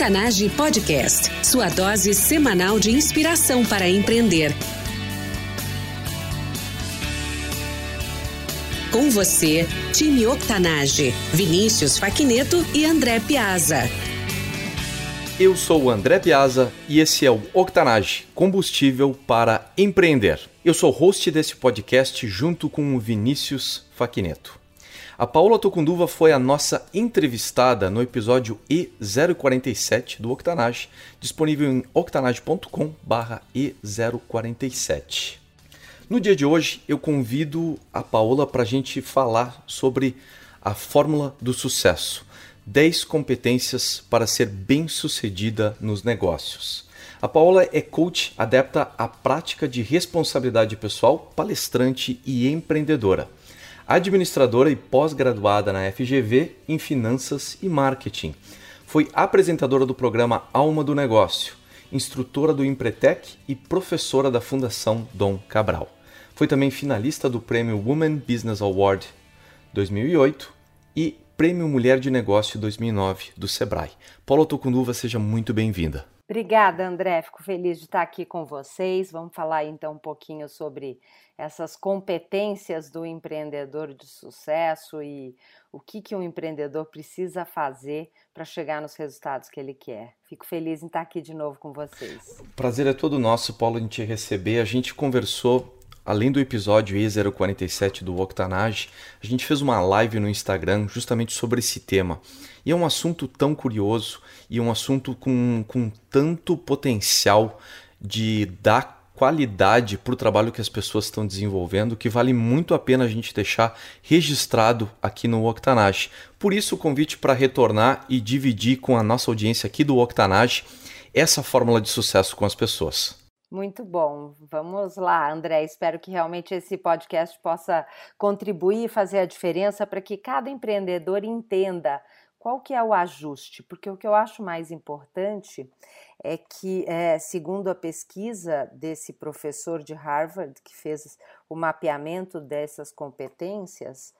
Octanage Podcast, sua dose semanal de inspiração para empreender. Com você, time Octanage, Vinícius Faquineto e André Piazza. Eu sou o André Piazza e esse é o Octanage, combustível para empreender. Eu sou host desse podcast junto com o Vinícius Faquineto. A Paula Tocunduva foi a nossa entrevistada no episódio E047 do Octanage, disponível em octanage.com/e047. No dia de hoje, eu convido a Paola para a gente falar sobre a fórmula do sucesso 10 competências para ser bem-sucedida nos negócios. A Paola é coach adepta à prática de responsabilidade pessoal, palestrante e empreendedora. Administradora e pós-graduada na FGV em finanças e marketing. Foi apresentadora do programa Alma do Negócio, instrutora do Empretec e professora da Fundação Dom Cabral. Foi também finalista do Prêmio Women Business Award 2008 e Prêmio Mulher de Negócio 2009 do Sebrae. Paula Tocunduva, seja muito bem-vinda. Obrigada, André. Fico feliz de estar aqui com vocês. Vamos falar então um pouquinho sobre essas competências do empreendedor de sucesso e o que, que um empreendedor precisa fazer para chegar nos resultados que ele quer. Fico feliz em estar aqui de novo com vocês. Prazer é todo nosso, Paulo, em te receber. A gente conversou além do episódio E047 do Octanage, a gente fez uma live no Instagram justamente sobre esse tema. E é um assunto tão curioso e um assunto com, com tanto potencial de dar qualidade para o trabalho que as pessoas estão desenvolvendo que vale muito a pena a gente deixar registrado aqui no Octanage. Por isso o convite para retornar e dividir com a nossa audiência aqui do Octanage essa fórmula de sucesso com as pessoas. Muito bom. Vamos lá, André. Espero que realmente esse podcast possa contribuir e fazer a diferença para que cada empreendedor entenda qual que é o ajuste, porque o que eu acho mais importante é que, é, segundo a pesquisa desse professor de Harvard que fez o mapeamento dessas competências,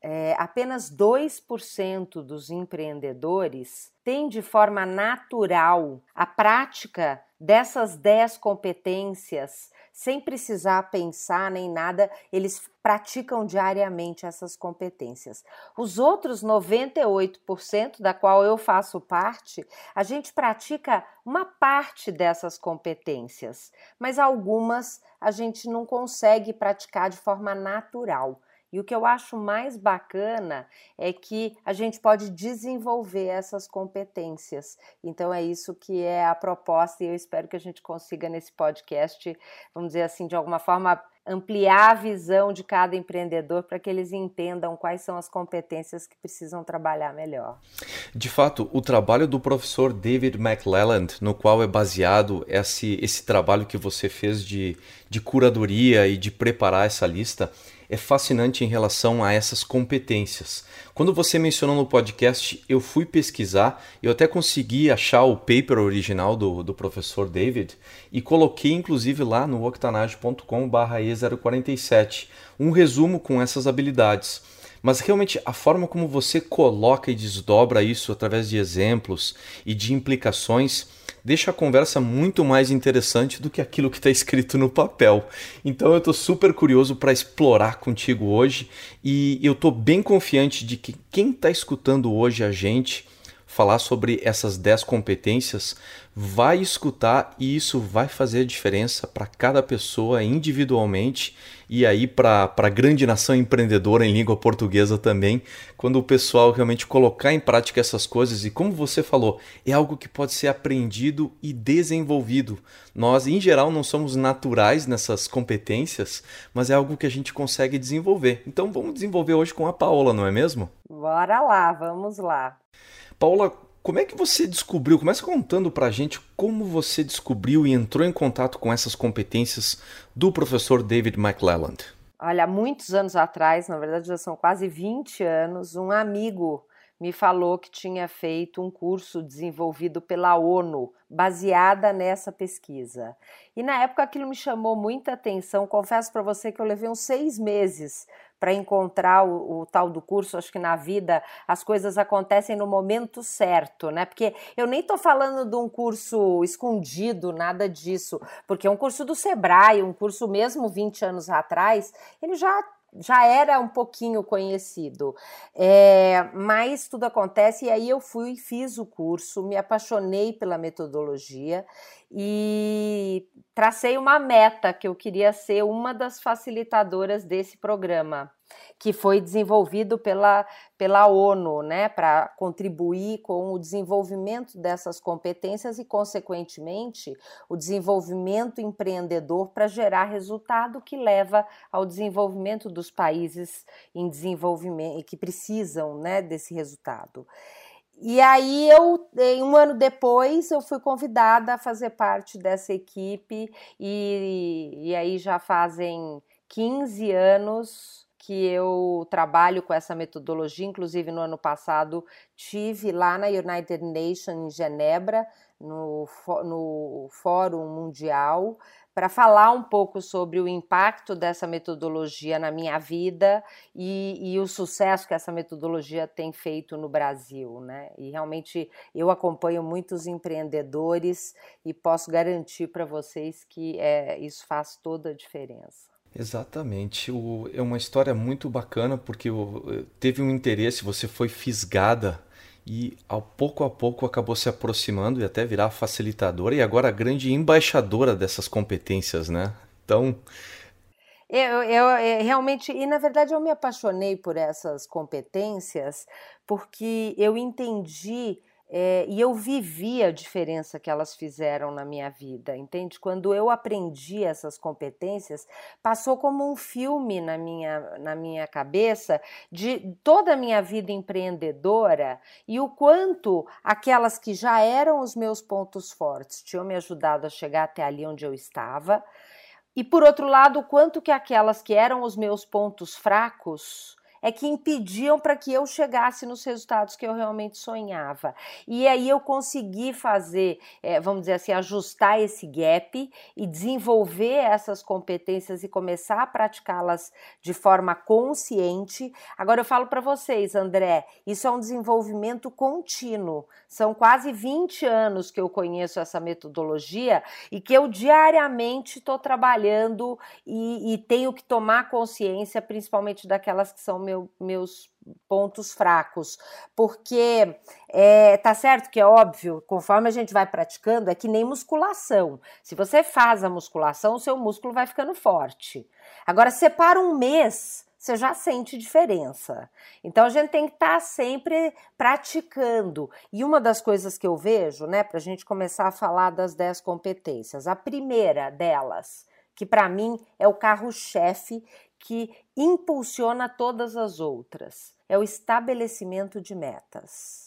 é, apenas 2% dos empreendedores têm de forma natural a prática dessas 10 competências, sem precisar pensar nem nada, eles praticam diariamente essas competências. Os outros 98%, da qual eu faço parte, a gente pratica uma parte dessas competências, mas algumas a gente não consegue praticar de forma natural. E o que eu acho mais bacana é que a gente pode desenvolver essas competências. Então é isso que é a proposta e eu espero que a gente consiga nesse podcast, vamos dizer assim, de alguma forma ampliar a visão de cada empreendedor para que eles entendam quais são as competências que precisam trabalhar melhor. De fato, o trabalho do professor David McLelland, no qual é baseado esse, esse trabalho que você fez de, de curadoria e de preparar essa lista, é fascinante em relação a essas competências. Quando você mencionou no podcast, eu fui pesquisar, eu até consegui achar o paper original do, do professor David e coloquei inclusive lá no octanage.com/e047 um resumo com essas habilidades. Mas realmente a forma como você coloca e desdobra isso através de exemplos e de implicações deixa a conversa muito mais interessante do que aquilo que está escrito no papel. Então eu estou super curioso para explorar contigo hoje e eu estou bem confiante de que quem está escutando hoje a gente falar sobre essas 10 competências vai escutar e isso vai fazer a diferença para cada pessoa individualmente e aí para a grande nação empreendedora em língua portuguesa também, quando o pessoal realmente colocar em prática essas coisas e como você falou, é algo que pode ser aprendido e desenvolvido. Nós, em geral, não somos naturais nessas competências, mas é algo que a gente consegue desenvolver. Então vamos desenvolver hoje com a Paola, não é mesmo? Bora lá, vamos lá. Paola, como é que você descobriu? Começa contando para a gente como você descobriu e entrou em contato com essas competências do professor David McClelland. Olha, muitos anos atrás, na verdade já são quase 20 anos, um amigo me falou que tinha feito um curso desenvolvido pela ONU, baseada nessa pesquisa. E na época aquilo me chamou muita atenção. Confesso para você que eu levei uns seis meses para encontrar o, o, tal do curso. Acho que na vida as coisas acontecem no momento certo, né? Porque eu nem estou falando de um curso escondido, nada disso, porque é um curso do Sebrae, um curso mesmo 20 anos atrás, ele já já era um pouquinho conhecido, é, mas tudo acontece e aí eu fui, fiz o curso, me apaixonei pela metodologia e tracei uma meta que eu queria ser uma das facilitadoras desse programa que foi desenvolvido pela, pela ONU, né, para contribuir com o desenvolvimento dessas competências e, consequentemente, o desenvolvimento empreendedor para gerar resultado que leva ao desenvolvimento dos países em desenvolvimento que precisam, né, desse resultado. E aí eu, um ano depois, eu fui convidada a fazer parte dessa equipe e, e aí já fazem 15 anos que eu trabalho com essa metodologia, inclusive no ano passado tive lá na United Nations em Genebra, no, no Fórum Mundial, para falar um pouco sobre o impacto dessa metodologia na minha vida e, e, o sucesso que essa metodologia tem feito no Brasil, né? E realmente eu acompanho muitos empreendedores e posso garantir para vocês que é, isso faz toda a diferença. Exatamente. O, é uma história muito bacana porque o, teve um interesse, você foi fisgada e ao pouco a pouco acabou se aproximando e até virar facilitadora e agora grande embaixadora dessas competências, né? Então. Eu, eu, eu realmente, e na verdade eu me apaixonei por essas competências porque eu entendi é, e eu vivi a diferença que elas fizeram na minha vida, entende? Quando eu aprendi essas competências, passou como um filme na minha, na minha cabeça de toda a minha vida empreendedora e o quanto aquelas que já eram os meus pontos fortes tinham me ajudado a chegar até ali onde eu estava. E por outro lado, o quanto que aquelas que eram os meus pontos fracos é que impediam para que eu chegasse nos resultados que eu realmente sonhava. E aí eu consegui fazer, é, vamos dizer assim, ajustar esse gap e desenvolver essas competências e começar a praticá-las de forma consciente. Agora eu falo para vocês, André, isso é um desenvolvimento contínuo. São quase 20 anos que eu conheço essa metodologia e que eu diariamente estou trabalhando e, e tenho que tomar consciência, principalmente daquelas que são meu, meus pontos fracos, porque é, tá certo que é óbvio, conforme a gente vai praticando, é que nem musculação. Se você faz a musculação, o seu músculo vai ficando forte. Agora, separa um mês, você já sente diferença. Então a gente tem que estar tá sempre praticando. E uma das coisas que eu vejo, né, para a gente começar a falar das 10 competências, a primeira delas, que para mim é o carro-chefe que impulsiona todas as outras. É o estabelecimento de metas.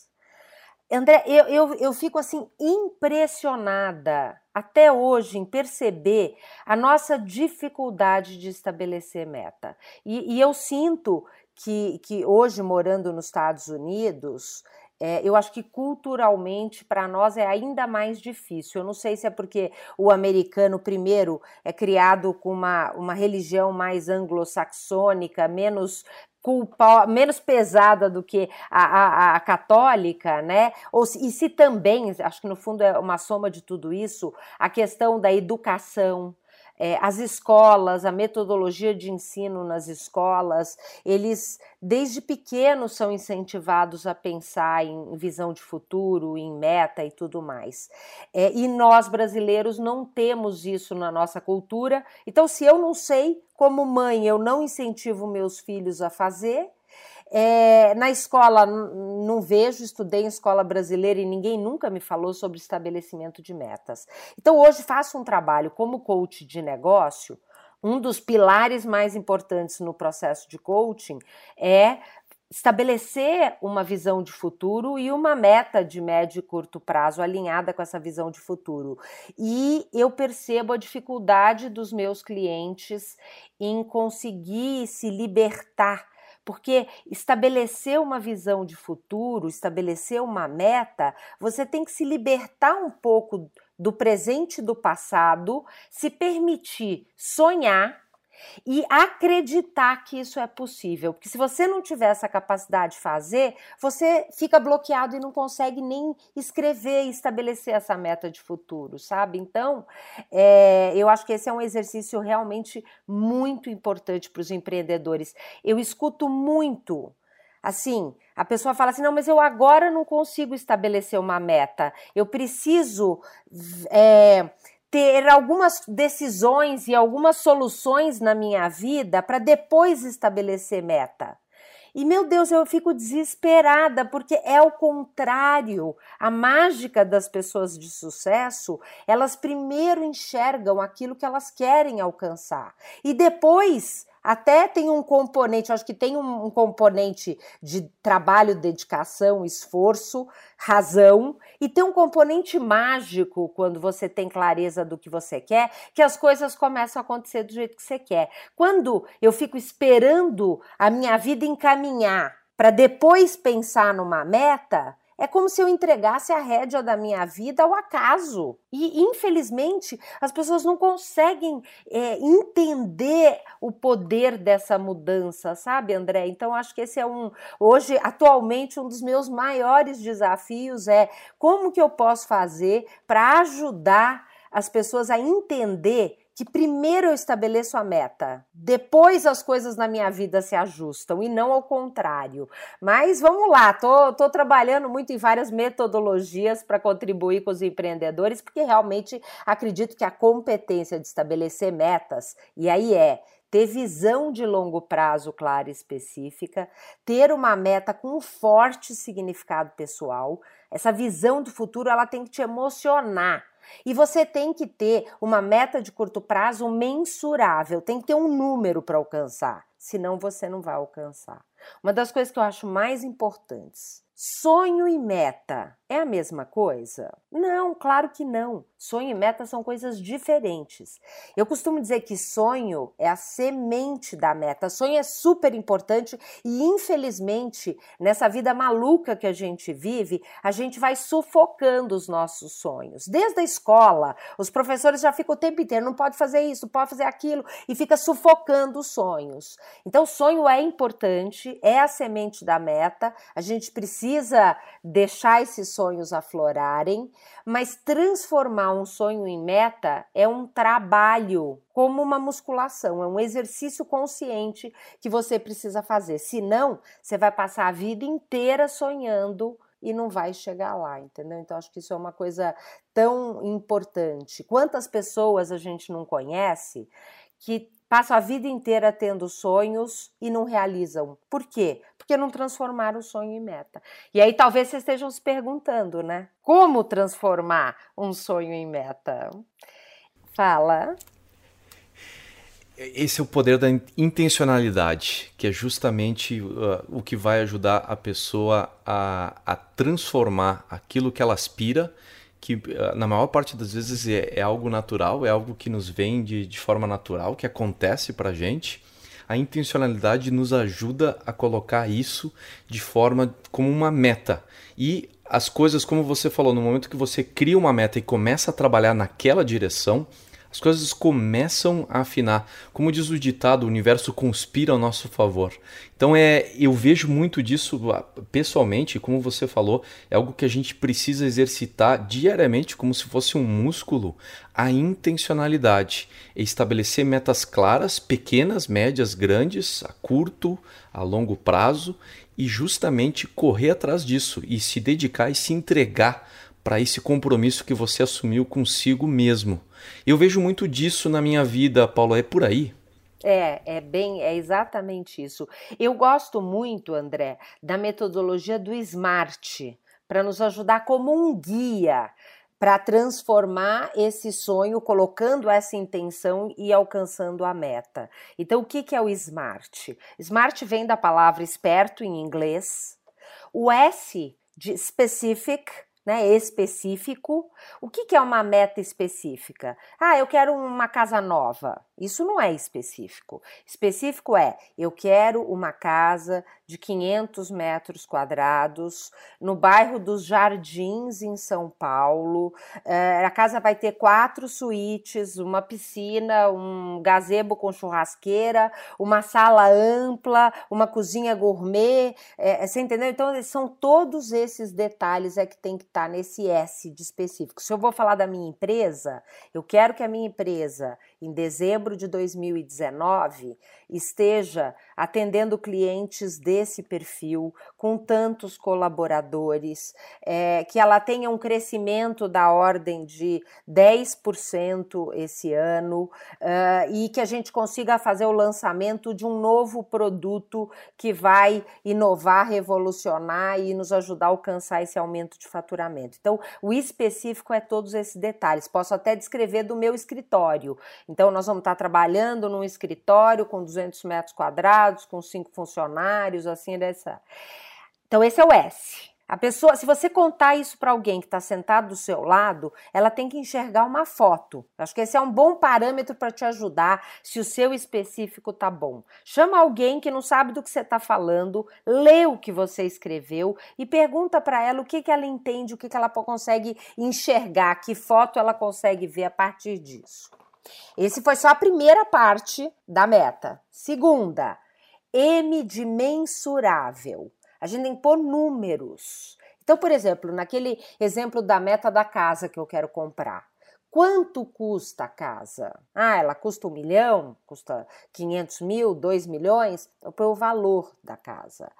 André, eu, eu, eu fico assim impressionada até hoje em perceber a nossa dificuldade de estabelecer meta. E, e eu sinto que, que hoje, morando nos Estados Unidos, é, eu acho que culturalmente para nós é ainda mais difícil. Eu não sei se é porque o americano, primeiro, é criado com uma, uma religião mais anglo-saxônica, menos culpa, menos pesada do que a, a, a, católica, né? Ou se, e se também, acho que no fundo é uma soma de tudo isso, a questão da educação, é, as escolas, a metodologia de ensino nas escolas, eles desde pequenos são incentivados a pensar em visão de futuro, em meta e tudo mais. É, e nós brasileiros não temos isso na nossa cultura. Então, se eu não sei, como mãe, eu não incentivo meus filhos a fazer, é, na escola, não vejo, estudei em escola brasileira e ninguém nunca me falou sobre estabelecimento de metas. Então, hoje faço um trabalho como coach de negócio. Um dos pilares mais importantes no processo de coaching é estabelecer uma visão de futuro e uma meta de médio e curto prazo alinhada com essa visão de futuro. E eu percebo a dificuldade dos meus clientes em conseguir se libertar porque estabelecer uma visão de futuro, estabelecer uma meta, você tem que se libertar um pouco do presente e do passado, se permitir sonhar e acreditar que isso é possível. Porque se você não tiver essa capacidade de fazer, você fica bloqueado e não consegue nem escrever e estabelecer essa meta de futuro, sabe? Então, é, eu acho que esse é um exercício realmente muito importante para os empreendedores. Eu escuto muito. Assim, a pessoa fala assim: não, mas eu agora não consigo estabelecer uma meta. Eu preciso é, ter algumas decisões e algumas soluções na minha vida para depois estabelecer meta. E meu Deus, eu fico desesperada porque é o contrário. A mágica das pessoas de sucesso, elas primeiro enxergam aquilo que elas querem alcançar e depois até tem um componente, acho que tem um, um, componente de trabalho, dedicação, esforço, razão, e tem um componente mágico quando você tem clareza do que você quer, que as coisas começam a acontecer do jeito que você quer. Quando eu fico esperando a minha vida encaminhar para depois pensar numa meta, é como se eu entregasse a rédea da minha vida ao acaso. E, infelizmente, as pessoas não conseguem é, entender o poder dessa mudança, sabe, André? Então, acho que esse é um, hoje, atualmente, um dos meus maiores desafios é como que eu posso fazer para ajudar as pessoas a entender que primeiro eu estabeleço a meta, depois as coisas na minha vida se ajustam e não ao contrário. Mas vamos lá, tô, tô trabalhando muito em várias metodologias para contribuir com os empreendedores, porque realmente acredito que a competência de estabelecer metas, e aí é ter visão de longo prazo clara e específica, ter uma meta com um forte significado pessoal. Essa visão do futuro ela tem que te emocionar. E você tem que ter uma meta de curto prazo mensurável, tem que ter um número para alcançar, senão você não vai alcançar. Uma das coisas que eu acho mais importantes Sonho e meta é a mesma coisa? Não, claro que não. Sonho e meta são coisas diferentes. Eu costumo dizer que sonho é a semente da meta. Sonho é super importante e, infelizmente, nessa vida maluca que a gente vive, a gente vai sufocando os nossos sonhos. Desde a escola, os professores já ficam o tempo inteiro: não pode fazer isso, pode fazer aquilo, e fica sufocando os sonhos. Então, sonho é importante, é a semente da meta. A gente precisa precisa deixar esses sonhos aflorarem, mas transformar um sonho em meta é um trabalho, como uma musculação, é um exercício consciente que você precisa fazer. Senão, você vai passar a vida inteira sonhando e não vai chegar lá, entendeu? Então acho que isso é uma coisa tão importante. Quantas pessoas a gente não conhece que passam a vida inteira tendo sonhos e não realizam. Por quê? Porque não transformaram o sonho em meta. E aí talvez vocês estejam se perguntando, né? Como transformar um sonho em meta? Fala. Esse é o poder da intencionalidade, que é justamente uh, o que vai ajudar a pessoa a, a transformar aquilo que ela aspira que ah, na maior parte das vezes é, é, algo natural, é algo que nos vem de, de forma natural, que acontece para gente. A intencionalidade nos ajuda a colocar isso de forma como uma meta. E as coisas, como você falou, no momento que você cria uma meta e começa a trabalhar naquela direção, as coisas começam a afinar. Como diz o ditado, o universo conspira ao nosso favor. Então é, eu vejo muito disso pessoalmente, como você falou, é algo que a gente precisa exercitar diariamente como se fosse um músculo, a intencionalidade, estabelecer metas claras, pequenas, médias, grandes, a curto, a longo prazo e justamente correr atrás disso e se dedicar e se entregar para esse compromisso que você assumiu consigo mesmo. Eu vejo muito disso na minha vida, Paulo, é por aí? É, é bem, é exatamente isso. Eu gosto muito, André, da metodologia do SMART, para nos ajudar como um guia para transformar esse sonho, colocando essa intenção e alcançando a meta. Então, o que, que é o SMART? SMART vem da palavra esperto em inglês, o S de specific, né, específico. O que, que é uma meta específica? Ah, eu quero uma casa nova. Isso não é específico. Específico é: eu quero uma casa de 500 metros quadrados no bairro dos Jardins, em São Paulo. É, a casa vai ter quatro suítes, uma piscina, um gazebo com churrasqueira, uma sala ampla, uma cozinha gourmet. É, você entendeu? Então, são todos esses detalhes é que tem que estar tá nesse S de específico. Se eu vou falar da minha empresa, eu quero que a minha empresa, em dezembro de 2019, esteja atendendo clientes desse perfil, com tantos colaboradores, é, que ela tenha um crescimento da ordem de 10% esse ano uh, e que a gente consiga fazer o lançamento de um novo produto que vai inovar, revolucionar e nos ajudar a alcançar esse aumento de faturamento. Então, o específico é todos esses detalhes. Posso até descrever do meu escritório. Então, nós vamos estar trabalhando num escritório com 200 metros quadrados, com cinco funcionários, assim dessa. Então esse é o S. A pessoa, se você contar isso para alguém que está sentado do seu lado, ela tem que enxergar uma foto. Acho que esse é um bom parâmetro para te ajudar se o seu específico tá bom. Chama alguém que não sabe do que você está falando, lê o que você escreveu e pergunta para ela o que, que ela entende, o que, que ela consegue enxergar, que foto ela consegue ver a partir disso. Esse foi só a primeira parte da meta. Segunda, M de mensurável. A gente tem que pôr números. Então, por exemplo, naquele exemplo da meta da casa que eu quero comprar. Quanto custa a casa? Ah, ela custa um milhão? Custa 500 mil? 2 milhões? Eu ponho o valor da casa.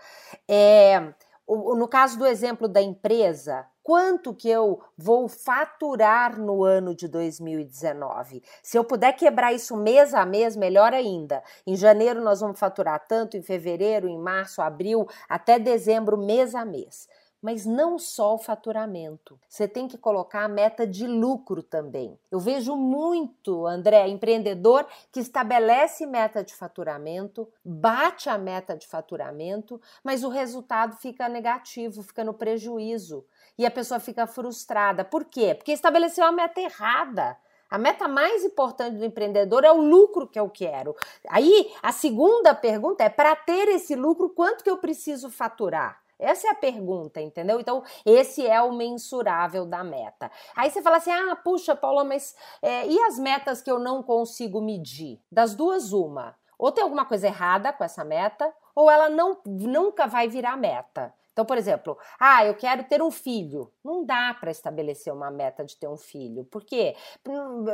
É, no caso do exemplo da empresa, quanto que eu vou faturar no ano de 2019. Se eu puder quebrar isso mês a mês, melhor ainda. Em janeiro nós vamos faturar tanto, em fevereiro, em março, abril, até dezembro, mês a mês mas não só o faturamento. Você tem que colocar a meta de lucro também. Eu vejo muito, André, empreendedor que estabelece meta de faturamento, bate a meta de faturamento, mas o resultado fica negativo, fica no prejuízo. E a pessoa fica frustrada. Por quê? Porque estabeleceu a meta errada. A meta mais importante do empreendedor é o lucro que eu quero. Aí, a segunda pergunta é: para ter esse lucro, quanto que eu preciso faturar? Essa é a pergunta, entendeu? Então, esse é o mensurável da meta. Aí você fala assim: ah, puxa, Paula, mas é, e as metas que eu não consigo medir? Das duas, uma. Ou tem alguma coisa errada com essa meta, ou ela não, nunca vai virar meta. Então, por exemplo, ah, eu quero ter um filho. Não dá para estabelecer uma meta de ter um filho. Por quê?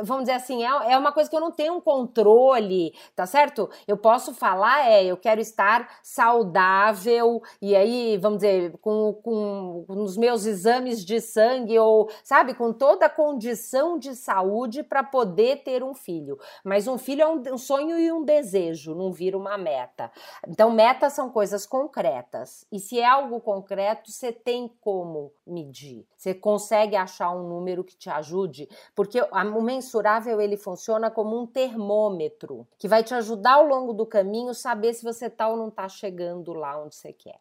Vamos dizer assim, é, é uma coisa que eu não tenho um controle, tá certo? Eu posso falar, é, eu quero estar saudável, e aí, vamos dizer, com, com, com os meus exames de sangue, ou, sabe, com toda a condição de saúde para poder ter um filho. Mas um filho é um, um sonho e um desejo, não vira uma meta. Então, metas são coisas concretas. E se é algo concreto, você tem como medir. Você consegue achar um número que te ajude, porque o mensurável ele funciona como um termômetro que vai te ajudar ao longo do caminho saber se você está ou não está chegando lá onde você quer.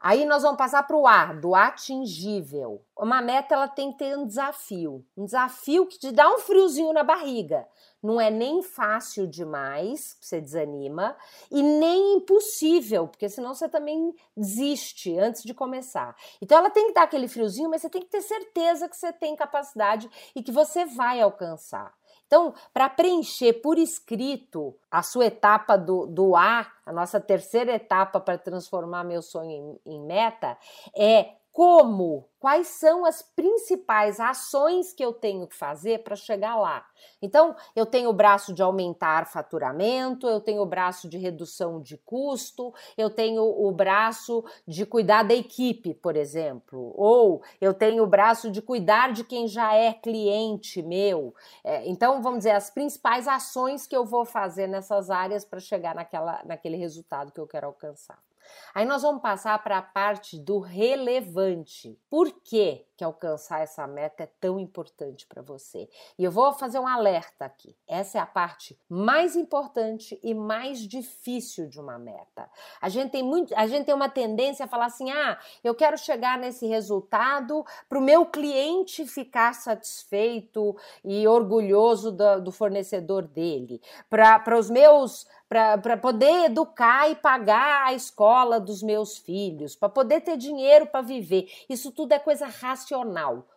Aí nós vamos passar para o A, do atingível. Uma meta ela tem que ter um desafio, um desafio que te dá um friozinho na barriga. Não é nem fácil demais, você desanima, e nem impossível, porque senão você também desiste antes de começar. Então ela tem que dar aquele friozinho, mas você tem que ter certeza que você tem capacidade e que você vai alcançar. Então, para preencher por escrito a sua etapa do, do A, a nossa terceira etapa para transformar meu sonho em, em meta, é como quais são as principais ações que eu tenho que fazer para chegar lá. Então, eu tenho o braço de aumentar faturamento, eu tenho o braço de redução de custo, eu tenho o braço de cuidar da equipe, por exemplo, ou eu tenho o braço de cuidar de quem já é cliente meu. É, então, vamos dizer, as principais ações que eu vou fazer nessas áreas para chegar naquela, naquele resultado que eu quero alcançar. Aí nós vamos passar para a parte do relevante. Por quê? Que alcançar essa meta é tão importante para você. E eu vou fazer um alerta aqui. Essa é a parte mais importante e mais difícil de uma meta. A gente tem muito, a gente tem uma tendência a falar assim: "Ah, eu quero chegar nesse resultado para o meu cliente ficar satisfeito e orgulhoso do, do fornecedor dele, para os meus para poder educar e pagar a escola dos meus filhos, para poder ter dinheiro para viver. Isso tudo é coisa racional.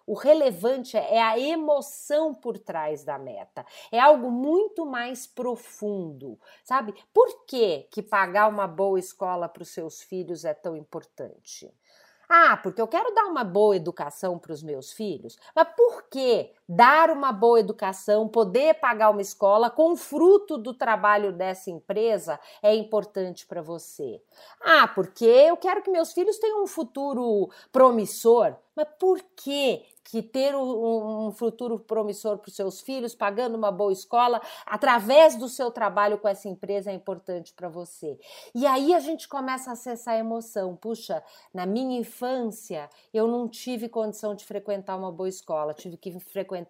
O relevante é a emoção por trás da meta. É algo muito mais profundo, sabe? Por que, que pagar uma boa escola para os seus filhos é tão importante? Ah, porque eu quero dar uma boa educação para os meus filhos. Mas por que dar uma boa educação, poder pagar uma escola com fruto do trabalho dessa empresa é importante para você? Ah, porque eu quero que meus filhos tenham um futuro promissor. Mas por que que ter um, um futuro promissor para os seus filhos, pagando uma boa escola, através do seu trabalho com essa empresa é importante para você. E aí a gente começa a acessar a emoção. Puxa, na minha infância eu não tive condição de frequentar uma boa escola, tive que frequentar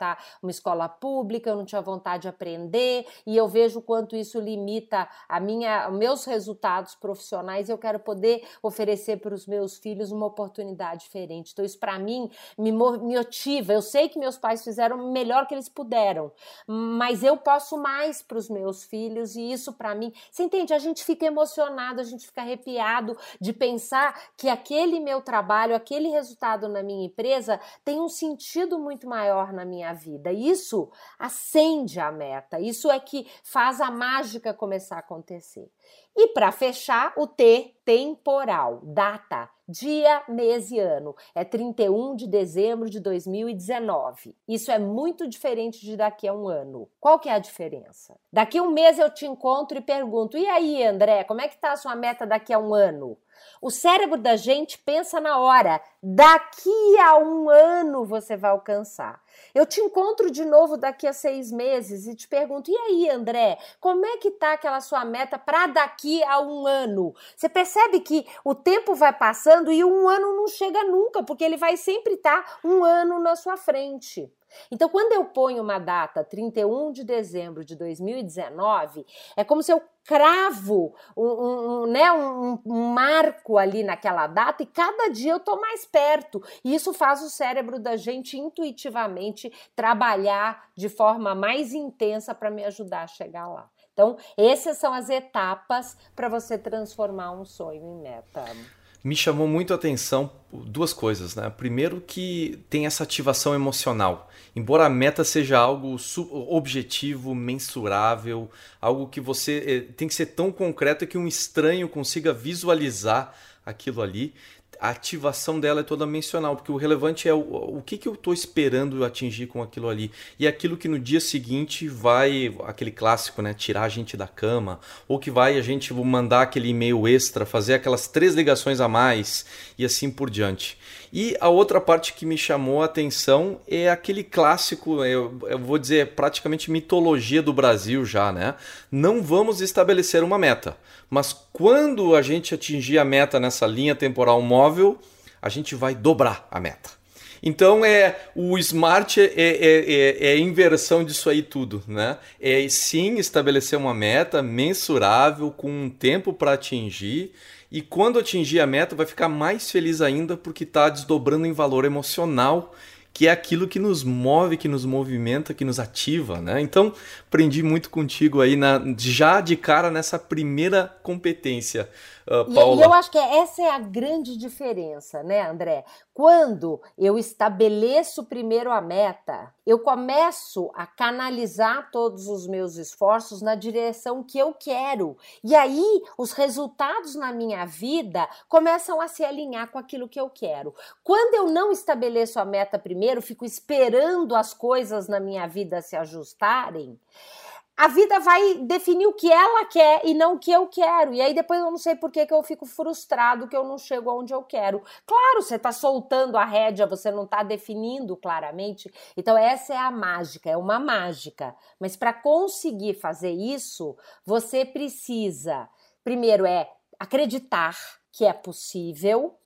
uma escola pública, eu não tinha vontade de aprender e eu vejo o quanto isso limita a minha, meus resultados profissionais. Eu quero poder oferecer para os meus filhos uma oportunidade diferente. Então isso para mim me motiva. Eu sei que meus pais fizeram o melhor que eles puderam, mas eu posso mais para os meus filhos e isso para mim. Você entende? A gente fica emocionado, a gente fica arrepiado de pensar que aquele meu trabalho, aquele resultado na minha empresa tem um sentido muito maior na minha vida. Isso acende a meta. Isso é que faz a mágica começar a acontecer. E para fechar, o T temporal, data, dia, mês e ano. É 31 de dezembro de 2019. Isso é muito diferente de daqui a um ano. Qual que é a diferença? Daqui a um mês eu te encontro e pergunto: "E aí, André, como é que tá a sua meta daqui a um ano?" O cérebro da gente pensa na hora. Daqui a um ano você vai alcançar. Eu te encontro de novo daqui a seis meses e te pergunto: e aí, André, como é que tá aquela sua meta para daqui a um ano? Você percebe que o tempo vai passando e um ano não chega nunca, porque ele vai sempre estar tá um ano na sua frente. Então, quando eu ponho uma data, 31 de dezembro de 2019, é como se eu cravo um, um, né, um, um, marco ali naquela data e cada dia eu tô mais perto. E isso faz o cérebro da gente intuitivamente trabalhar de forma mais intensa para me ajudar a chegar lá. Então, essas são as etapas para você transformar um sonho em meta me chamou muito a atenção duas coisas, né? Primeiro que tem essa ativação emocional. Embora a meta seja algo objetivo, mensurável, algo que você eh, tem que ser tão concreto que um estranho consiga visualizar aquilo ali, a ativação dela é toda mencional, porque o relevante é o, o que, que eu estou esperando atingir com aquilo ali. E aquilo que no dia seguinte vai, aquele clássico, né? Tirar a gente da cama, ou que vai a gente mandar aquele e-mail extra, fazer aquelas três ligações a mais e assim por diante. E a outra parte que me chamou a atenção é aquele clássico, eu, eu vou dizer, praticamente mitologia do Brasil já, né? Não vamos estabelecer uma meta mas quando a gente atingir a meta nessa linha temporal móvel, a gente vai dobrar a meta. Então é o smart é, é, é, é, a inversão disso aí tudo, né? É sim estabelecer uma meta mensurável com um tempo para atingir e quando atingir a meta vai ficar mais feliz ainda porque está desdobrando em valor emocional que é aquilo que nos move, que nos movimenta, que nos ativa, né? Então, aprendi muito contigo aí na, já de cara nessa primeira competência uh, Paula. E, eu acho que essa é a grande diferença, né, André? Quando eu estabeleço primeiro a meta, eu começo a canalizar todos os meus esforços na direção que eu quero. E aí os resultados na minha vida começam a se alinhar com aquilo que eu quero. Quando eu não estabeleço a meta primeiro, fico esperando as coisas na minha vida se ajustarem, a vida vai definir o que ela quer e não o que eu quero. E aí depois eu não sei por que, que eu fico frustrado que eu não chego aonde eu quero. Claro, você está soltando a rédea, você não está definindo claramente. Então essa é a mágica, é uma mágica. Mas para conseguir fazer isso, você precisa, primeiro é acreditar que é possível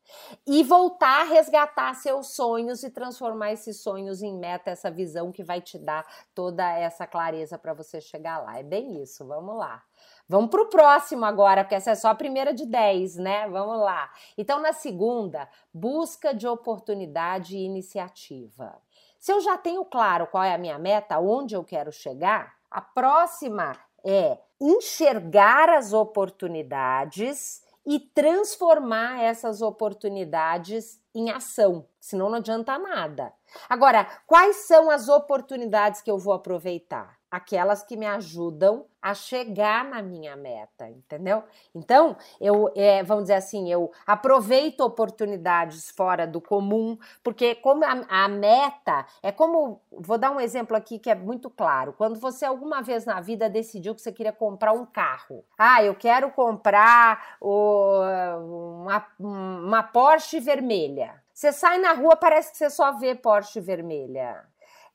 e voltar a resgatar seus sonhos e transformar esses sonhos em meta, essa visão que vai te dar toda essa clareza para você chegar lá. É bem isso, vamos lá. Vamos para o próximo agora, porque essa é só a primeira de 10, né? Vamos lá. Então, na segunda, busca de oportunidade e iniciativa. Se eu já tenho claro qual é a minha meta, onde eu quero chegar, a próxima é enxergar as oportunidades e transformar essas oportunidades em ação, senão não adianta nada. Agora, quais são as oportunidades que eu vou aproveitar? Aquelas que me ajudam a chegar na minha meta, entendeu? Então, eu, é, vamos dizer assim, eu aproveito oportunidades fora do comum, porque como a, a, meta é como, vou dar um exemplo aqui que é muito claro, quando você alguma vez na vida decidiu que você queria comprar um carro, ah, eu quero comprar o, uma, uma Porsche vermelha, você sai na rua, parece que você só vê Porsche vermelha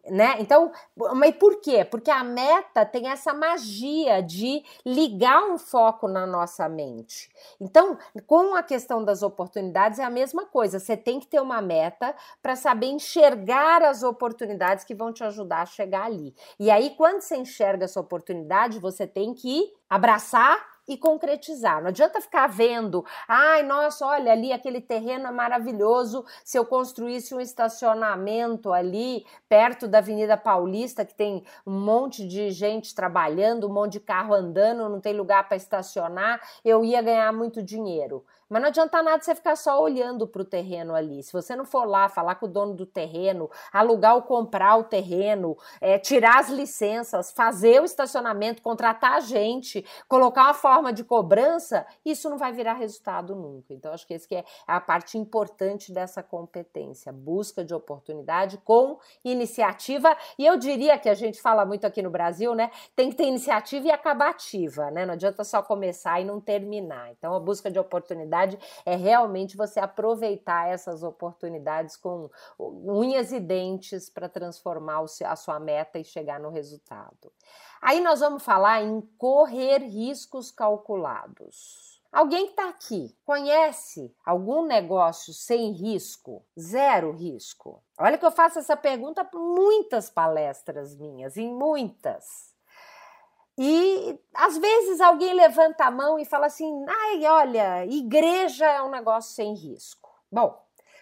né? Então, mas por quê? Porque a meta tem essa magia de ligar um foco na nossa mente. Então, com a questão das oportunidades é a mesma coisa. Você tem que ter uma meta para saber enxergar as oportunidades que vão te ajudar a chegar ali. E aí, quando você enxerga essa oportunidade, você tem que abraçar e concretizar. Não adianta ficar vendo, ai, nossa, olha ali, aquele terreno é maravilhoso. Se eu construísse um estacionamento ali perto da Avenida Paulista, que tem um monte de gente trabalhando, um monte de carro andando, não tem lugar para estacionar, eu ia ganhar muito dinheiro. Mas não adianta nada você ficar só olhando para o terreno ali. Se você não for lá falar com o dono do terreno, alugar ou comprar o terreno, é, tirar as licenças, fazer o estacionamento, contratar a gente, colocar uma forma de cobrança, isso não vai virar resultado nunca. Então, acho que esse que é a parte importante dessa competência, busca de oportunidade com iniciativa. E eu diria que a gente fala muito aqui no Brasil, né? Tem que ter iniciativa e acabativa, né? Não adianta só começar e não terminar. Então, a busca de oportunidade verdade, é realmente você aproveitar essas oportunidades com unhas e dentes para transformar a sua meta e chegar no resultado. Aí nós vamos falar em correr riscos calculados. Alguém que está aqui conhece algum negócio sem risco, zero risco? Olha que eu faço essa pergunta por muitas palestras minhas, em muitas. E às vezes alguém levanta a mão e fala assim: ai, olha, igreja é um negócio sem risco. Bom,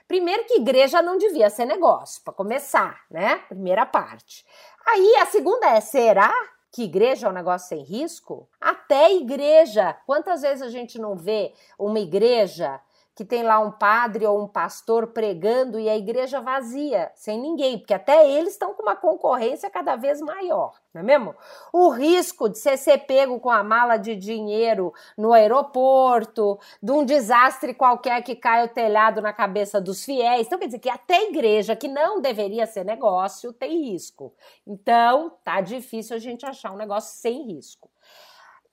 primeiro que igreja não devia ser negócio, para começar, né? Primeira parte. Aí a segunda é: será que igreja é um negócio sem risco? Até igreja. Quantas vezes a gente não vê uma igreja que tem lá um padre ou um pastor pregando e a igreja vazia, sem ninguém, porque até eles estão com uma concorrência cada vez maior, não é mesmo? O risco de você ser pego com a mala de dinheiro no aeroporto, de um desastre qualquer que cai o telhado na cabeça dos fiéis. Então, quer dizer que até a igreja, que não deveria ser negócio, tem risco. Então, tá difícil a gente achar um negócio sem risco.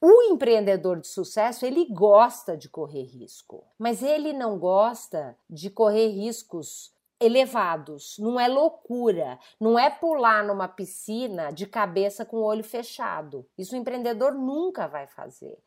O empreendedor de sucesso, ele gosta de correr risco, mas ele não gosta de correr riscos elevados, não é loucura, não é pular numa piscina de cabeça com o olho fechado. Isso o empreendedor nunca vai fazer.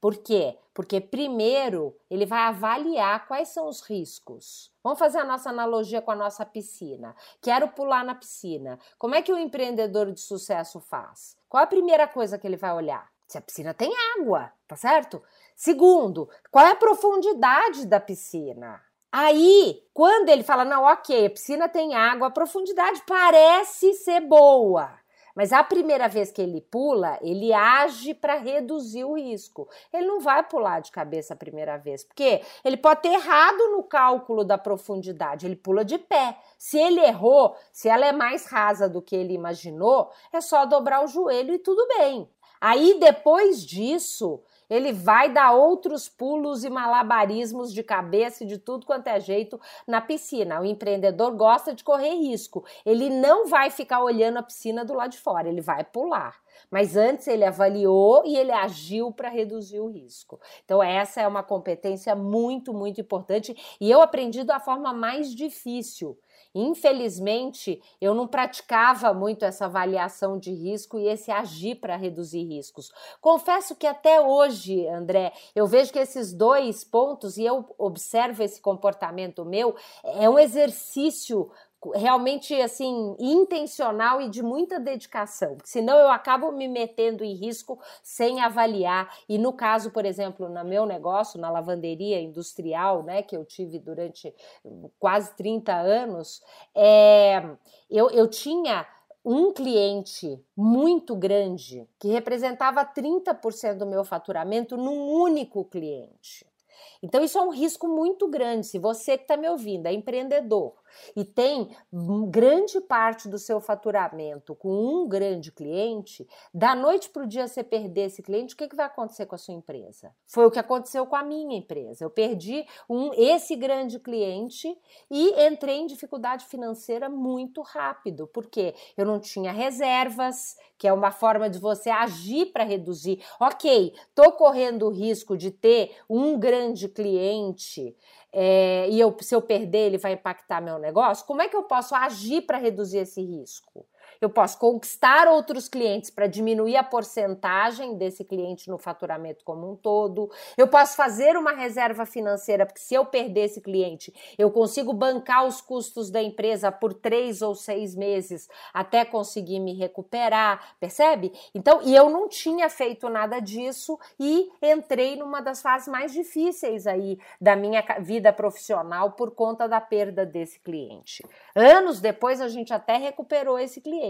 Por quê? Porque primeiro ele vai avaliar quais são os riscos. Vamos fazer a nossa analogia com a nossa piscina. Quero pular na piscina. Como é que o empreendedor de sucesso faz? Qual a primeira coisa que ele vai olhar? Se a piscina tem água, tá certo? Segundo, qual é a profundidade da piscina? Aí, quando ele fala, não, ok, a piscina tem água, a profundidade parece ser boa. Mas a primeira vez que ele pula, ele age para reduzir o risco. Ele não vai pular de cabeça a primeira vez, porque ele pode ter errado no cálculo da profundidade, ele pula de pé. Se ele errou, se ela é mais rasa do que ele imaginou, é só dobrar o joelho e tudo bem. Aí depois disso, ele vai dar outros pulos e malabarismos de cabeça e de tudo quanto é jeito na piscina. O empreendedor gosta de correr risco. Ele não vai ficar olhando a piscina do lado de fora, ele vai pular. Mas antes ele avaliou e ele agiu para reduzir o risco. Então, essa é uma competência muito, muito importante e eu aprendi da forma mais difícil. Infelizmente, eu não praticava muito essa avaliação de risco e esse agir para reduzir riscos. Confesso que até hoje, André, eu vejo que esses dois pontos, e eu observo esse comportamento meu, é um exercício realmente assim intencional e de muita dedicação, senão eu acabo me metendo em risco sem avaliar. E no caso, por exemplo, no meu negócio, na lavanderia industrial, né, que eu tive durante quase 30 anos, é, eu, eu tinha um cliente muito grande que representava 30% do meu faturamento num único cliente. Então, isso é um risco muito grande. Se você que está me ouvindo é empreendedor e tem grande parte do seu faturamento com um grande cliente, da noite para o dia você perder esse cliente, o que, que vai acontecer com a sua empresa? Foi o que aconteceu com a minha empresa. Eu perdi um, esse grande cliente e entrei em dificuldade financeira muito rápido, porque eu não tinha reservas, que é uma forma de você agir para reduzir. Ok, estou correndo o risco de ter um grande cliente é, e eu, se eu perder, ele vai impactar meu negócio, como é que eu posso agir para reduzir esse risco? Eu posso conquistar outros clientes para diminuir a porcentagem desse cliente no faturamento como um todo. Eu posso fazer uma reserva financeira, porque se eu perder esse cliente, eu consigo bancar os custos da empresa por três ou seis meses até conseguir me recuperar, percebe? Então, e eu não tinha feito nada disso e entrei numa das fases mais difíceis aí da minha vida profissional por conta da perda desse cliente. Anos depois, a gente até recuperou esse cliente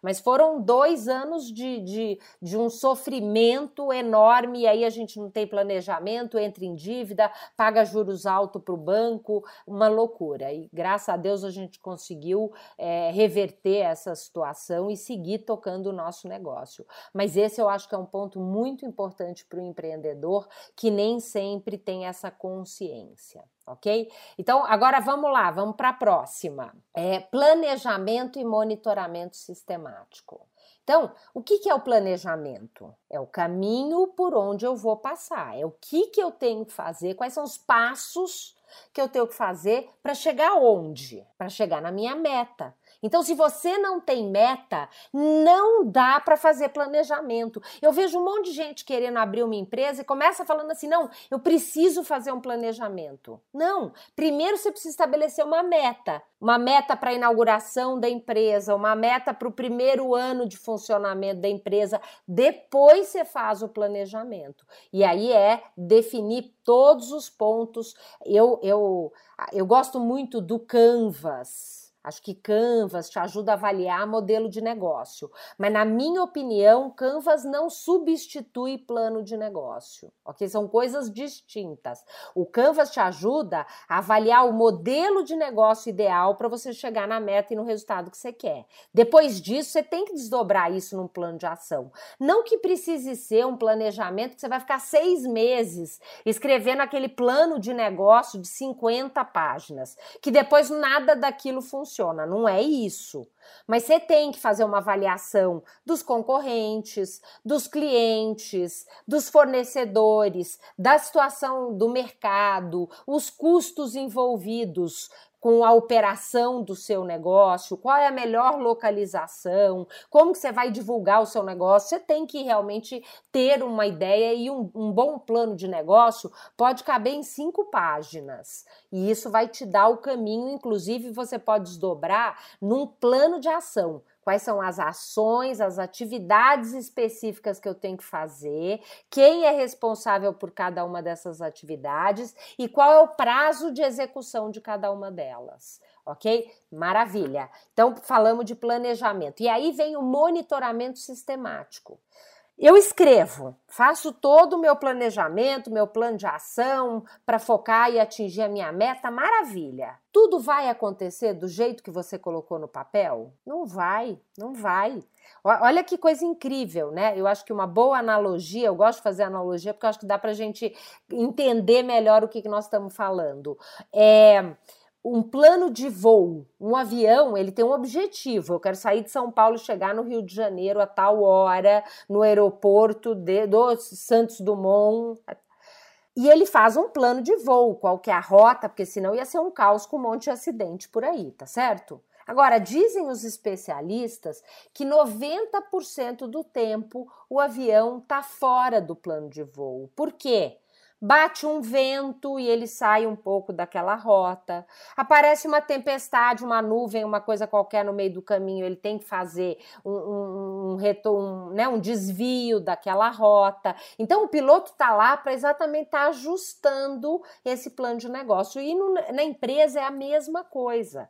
Mas foram dois anos de, de, de um sofrimento enorme, e aí a gente não tem planejamento, entra em dívida, paga juros altos para o banco, uma loucura. E graças a Deus a gente conseguiu é, reverter essa situação e seguir tocando o nosso negócio. Mas esse eu acho que é um ponto muito importante para o empreendedor que nem sempre tem essa consciência ok? Então, agora vamos lá, vamos para a próxima. É planejamento e monitoramento sistemático. Então, o que, que é o planejamento? É o caminho por onde eu vou passar, é o que, que eu tenho que fazer, quais são os passos que eu tenho que fazer para chegar onde? Para chegar na minha meta. Então, se você não tem meta, não dá para fazer planejamento. Eu vejo um monte de gente querendo abrir uma empresa e começa falando assim: não, eu preciso fazer um planejamento. Não, primeiro você precisa estabelecer uma meta. Uma meta para a inauguração da empresa, uma meta para o primeiro ano de funcionamento da empresa. Depois você faz o planejamento. E aí é definir todos os pontos. Eu, eu, eu gosto muito do Canvas Acho que Canvas te ajuda a avaliar modelo de negócio. Mas, na minha opinião, Canvas não substitui plano de negócio, ok? São coisas distintas. O Canvas te ajuda a avaliar o modelo de negócio ideal para você chegar na meta e no resultado que você quer. Depois disso, você tem que desdobrar isso num plano de ação. Não que precise ser um planejamento que você vai ficar seis meses escrevendo aquele plano de negócio de 50 páginas, que depois nada daquilo funciona funciona, não é isso. Mas você tem que fazer uma avaliação dos concorrentes, dos clientes, dos fornecedores, da situação do mercado, os custos envolvidos com a operação do seu negócio, qual é a melhor localização, como que você vai divulgar o seu negócio. Você tem que realmente ter uma ideia e um, um bom plano de negócio pode caber em cinco páginas. E isso vai te dar o caminho, inclusive você pode desdobrar num plano de ação quais são as ações, as atividades específicas que eu tenho que fazer, quem é responsável por cada uma dessas atividades e qual é o prazo de execução de cada uma delas. Ok? Maravilha. Então, falamos de planejamento. E aí vem o monitoramento sistemático. Eu escrevo, faço todo o meu planejamento, meu plano de ação para focar e atingir a minha meta, maravilha. Tudo vai acontecer do jeito que você colocou no papel? Não vai, não vai. Olha que coisa incrível, né? Eu acho que uma boa analogia, eu gosto de fazer analogia porque eu acho que dá para a gente entender melhor o que, que nós estamos falando. É um plano de voo, um avião, ele tem um objetivo. Eu quero sair de São Paulo chegar no Rio de Janeiro a tal hora, no aeroporto de, do Santos Dumont. E ele faz um plano de voo, qual que é a rota, porque senão ia ser um caos com um monte de acidente por aí, tá certo? Agora, dizem os especialistas que 90% do tempo o avião está fora do plano de voo. Por quê? Bate um vento e ele sai um pouco daquela rota. Aparece uma tempestade, uma nuvem, uma coisa qualquer no meio do caminho, ele tem que fazer um, um, um, um, né, um desvio daquela rota. Então o piloto está lá para exatamente estar tá ajustando esse plano de negócio. E no, na empresa é a mesma coisa.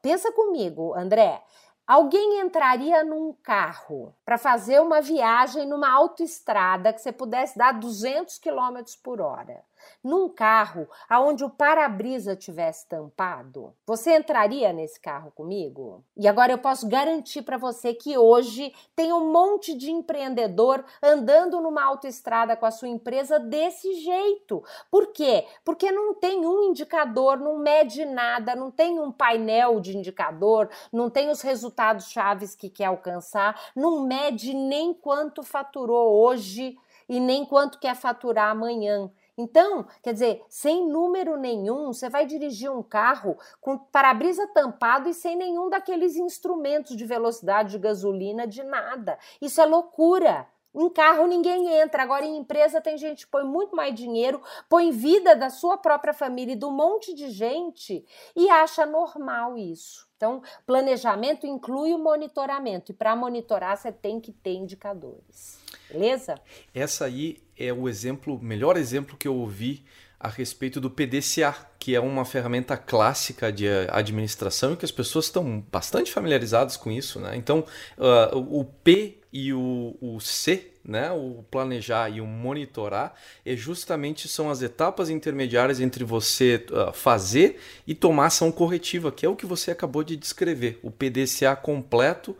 Pensa comigo, André. Alguém entraria num carro para fazer uma viagem numa autoestrada que você pudesse dar 200 km por hora? Num carro aonde o para-brisa tivesse tampado, você entraria nesse carro comigo? E agora eu posso garantir para você que hoje tem um monte de empreendedor andando numa autoestrada com a sua empresa desse jeito. Por quê? Porque não tem um indicador, não mede nada, não tem um painel de indicador, não tem os resultados chaves que quer alcançar, não mede nem quanto faturou hoje e nem quanto quer faturar amanhã. Então, quer dizer, sem número nenhum, você vai dirigir um carro com para-brisa tampado e sem nenhum daqueles instrumentos de velocidade, de gasolina, de nada. Isso é loucura. Em carro ninguém entra, agora em empresa tem gente que põe muito mais dinheiro, põe vida da sua própria família e do monte de gente e acha normal isso. Então, planejamento inclui o monitoramento e para monitorar você tem que ter indicadores. Beleza? Essa aí é o exemplo, melhor exemplo que eu ouvi a respeito do PDCA, que é uma ferramenta clássica de administração e que as pessoas estão bastante familiarizadas com isso. Né? Então, uh, o P e o, o C, né, o planejar e o monitorar, é justamente são as etapas intermediárias entre você uh, fazer e tomar ação corretiva, que é o que você acabou de descrever. O PDCA completo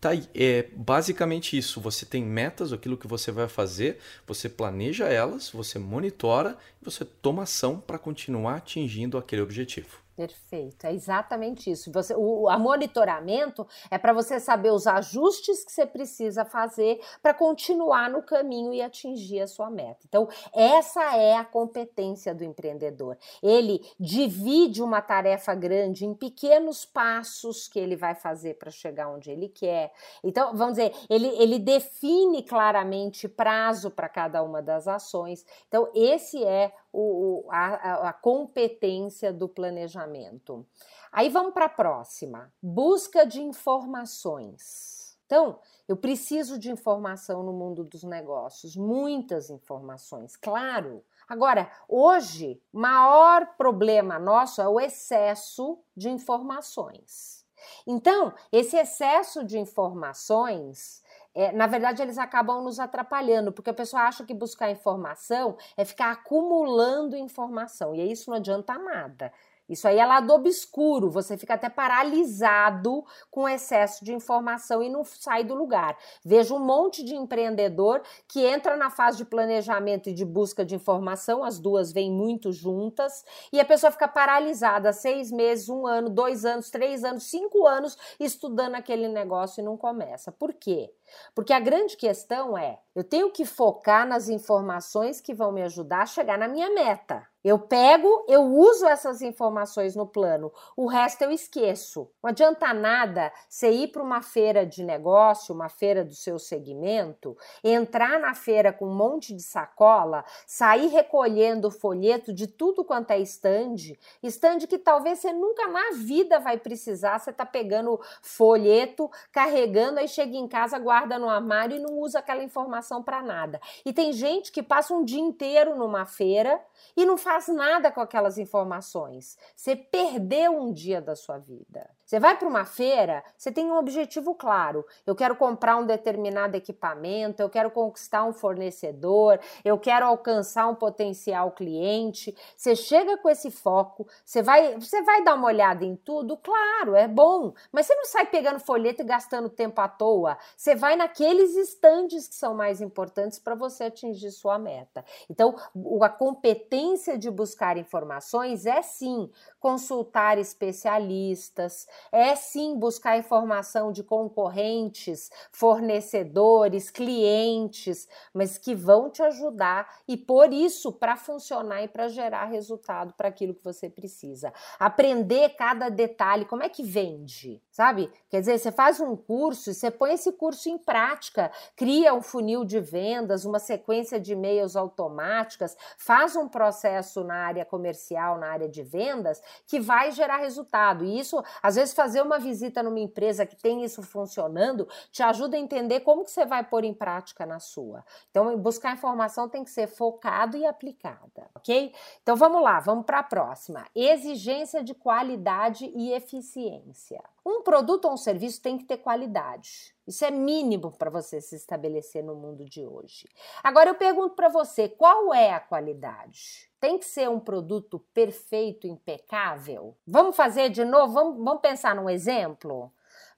tá, é basicamente isso. Você tem metas, aquilo que você vai fazer, você planeja elas, você monitora e você toma ação para continuar atingindo aquele objetivo. Perfeito, é exatamente isso. Você, o a monitoramento é para você saber os ajustes que você precisa fazer para continuar no caminho e atingir a sua meta. Então, essa é a competência do empreendedor. Ele divide uma tarefa grande em pequenos passos que ele vai fazer para chegar onde ele quer. Então, vamos dizer, ele, ele define claramente prazo para cada uma das ações. Então, esse é o, a, a competência do planejamento. Aí vamos para a próxima: busca de informações. Então, eu preciso de informação no mundo dos negócios, muitas informações, claro. Agora, hoje, maior problema nosso é o excesso de informações. Então, esse excesso de informações é, na verdade, eles acabam nos atrapalhando, porque a pessoa acha que buscar informação é ficar acumulando informação, e isso não adianta nada. Isso aí é lado obscuro, você fica até paralisado com excesso de informação e não sai do lugar. Vejo um monte de empreendedor que entra na fase de planejamento e de busca de informação, as duas vêm muito juntas, e a pessoa fica paralisada seis meses, um ano, dois anos, três anos, cinco anos estudando aquele negócio e não começa. Por quê? Porque a grande questão é: eu tenho que focar nas informações que vão me ajudar a chegar na minha meta. Eu pego, eu uso essas informações no plano, o resto eu esqueço. Não adianta nada você ir para uma feira de negócio, uma feira do seu segmento, entrar na feira com um monte de sacola, sair recolhendo folheto de tudo quanto é stand, stand que talvez você nunca na vida vai precisar, você tá pegando folheto, carregando, aí chega em casa, guarda no armário e não usa aquela informação para nada. E tem gente que passa um dia inteiro numa feira e não faz nada com aquelas informações. Você perdeu um dia da sua vida. Você vai para uma feira, você tem um objetivo claro. Eu quero comprar um determinado equipamento, eu quero conquistar um fornecedor, eu quero alcançar um potencial cliente. Você chega com esse foco, você vai, você vai dar uma olhada em tudo, claro, é bom, mas você não sai pegando folheto e gastando tempo à toa. Você vai naqueles estandes que são mais importantes para você atingir sua meta. Então, a competência de buscar informações é sim consultar especialistas, é sim buscar informação de concorrentes, fornecedores, clientes, mas que vão te ajudar e por isso para funcionar e para gerar resultado para aquilo que você precisa. Aprender cada detalhe, como é que vende, sabe? Quer dizer, você faz um curso e você põe esse curso em prática, cria um funil de vendas, uma sequência de e-mails automáticas, faz um processo na área comercial, na área de vendas que vai gerar resultado. E isso, às vezes, fazer uma visita numa empresa que tem isso funcionando te ajuda a entender como que você vai pôr em prática na sua. Então, buscar informação tem que ser focado e aplicada, ok? Então, vamos lá, vamos para a próxima. Exigência de qualidade e eficiência. Um produto ou um serviço tem que ter qualidade. Isso é mínimo para você se estabelecer no mundo de hoje. Agora eu pergunto para você, qual é a qualidade? Tem que ser um produto perfeito, impecável? Vamos fazer de novo? Vamos, vamos pensar num exemplo?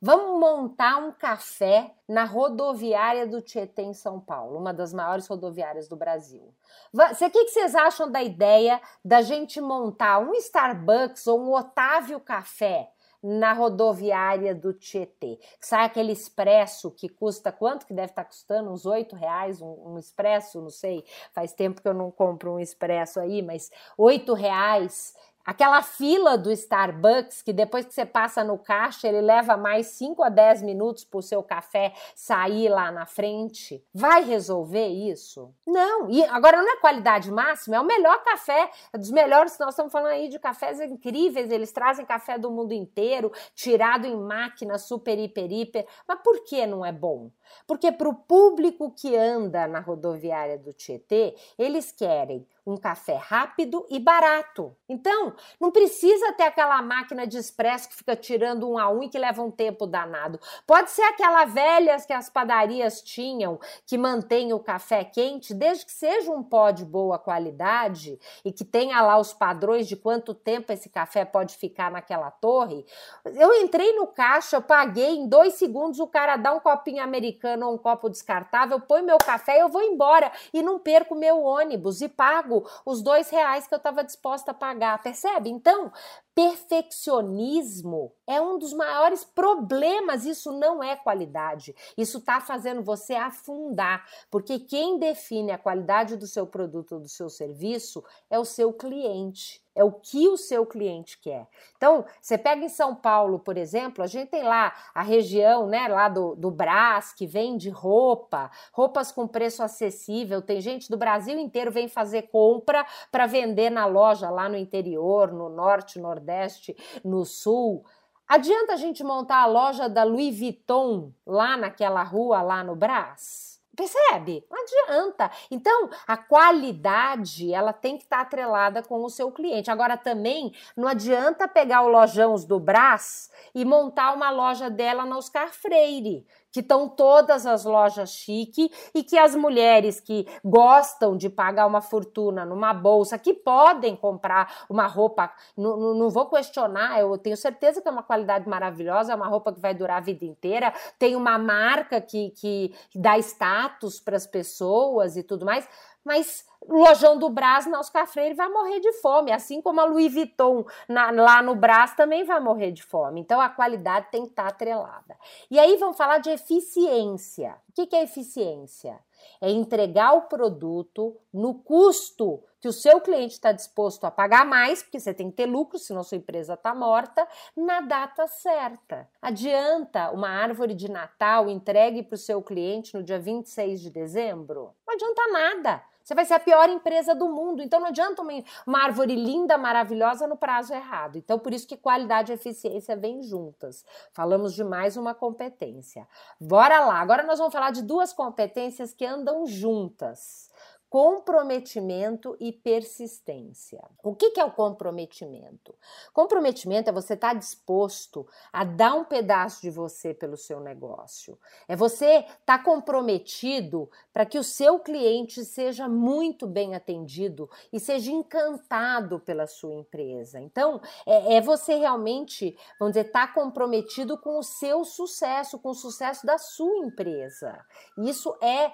Vamos montar um café na rodoviária do Tietê, em São Paulo, uma das maiores rodoviárias do Brasil. O que, vocês acham da ideia da gente montar um Starbucks ou um Otávio Café na rodoviária do Tietê. Sai aquele expresso que custa quanto que deve estar tá custando? Uns oito reais um, um, expresso, não sei. Faz tempo que eu não compro um expresso aí, mas oito reais Aquela fila do Starbucks que depois que você passa no caixa, ele leva mais 5 a 10 minutos para o seu café sair lá na frente. Vai resolver isso? Não. E agora não é qualidade máxima, é o melhor café, é dos melhores. Nós estamos falando aí de cafés incríveis, eles trazem café do mundo inteiro, tirado em máquina, super, hiper, hiper. Mas por que não é bom? Porque para o público que anda na rodoviária do Tietê, eles querem um café rápido e barato. Então, não precisa ter aquela máquina de expresso que fica tirando um a um e que leva um tempo danado. Pode ser aquela velha que as padarias tinham, que mantém o café quente, desde que seja um pó de boa qualidade e que tenha lá os padrões de quanto tempo esse café pode ficar naquela torre. Eu entrei no caixa, eu paguei, em dois segundos o cara dá um copinho americano ou um copo descartável, põe meu café e eu vou embora e não perco meu ônibus e pago os dois reais que eu estava disposta a pagar? Então, perfeccionismo é um dos maiores problemas. Isso não é qualidade. Isso está fazendo você afundar, porque quem define a qualidade do seu produto ou do seu serviço é o seu cliente. É o que o seu cliente quer. Então, você pega em São Paulo, por exemplo, a gente tem lá a região, né, lá do, do Brás, que vende roupa, roupas com preço acessível. Tem gente do Brasil inteiro vem fazer compra para vender na loja lá no interior, no norte, nordeste, no sul. Adianta a gente montar a loja da Louis Vuitton lá naquela rua, lá no Brás? Percebe? Não adianta. Então, a qualidade, ela tem que estar atrelada com o seu cliente. Agora, também, não adianta pegar o lojão do Brás e montar uma loja dela na Oscar Freire que estão todas as lojas chique e que as mulheres que gostam de pagar uma fortuna numa bolsa, que podem comprar uma roupa, não, não vou questionar, eu tenho certeza que é uma qualidade maravilhosa, é uma roupa que vai durar a vida inteira, tem uma marca que, que dá status para as pessoas e tudo mais, mas lojão do Brás Oscar Freire vai morrer de fome, assim como a Louis Vuitton na, lá no Brás também vai morrer de fome. Então a qualidade tem que estar atrelada. E aí vamos falar de eficiência. O que, que é eficiência? É entregar o produto no custo que o seu cliente está disposto a pagar mais, porque você tem que ter lucro, senão sua empresa está morta, na data certa. Adianta uma árvore de Natal entregue para o seu cliente no dia 26 de dezembro? Não adianta nada. Você vai ser a pior empresa do mundo. Então não adianta uma, uma árvore linda, maravilhosa no prazo errado. Então por isso que qualidade e eficiência vêm juntas. Falamos de mais uma competência. Bora lá. Agora nós vamos falar de duas competências que andam juntas comprometimento e persistência. O que, é o comprometimento? Comprometimento é você estar tá disposto a dar um pedaço de você pelo seu negócio. É você estar tá comprometido para que o seu cliente seja muito bem atendido e seja encantado pela sua empresa. Então, é, é você realmente, vamos dizer, estar tá comprometido com o seu sucesso, com o sucesso da sua empresa. Isso é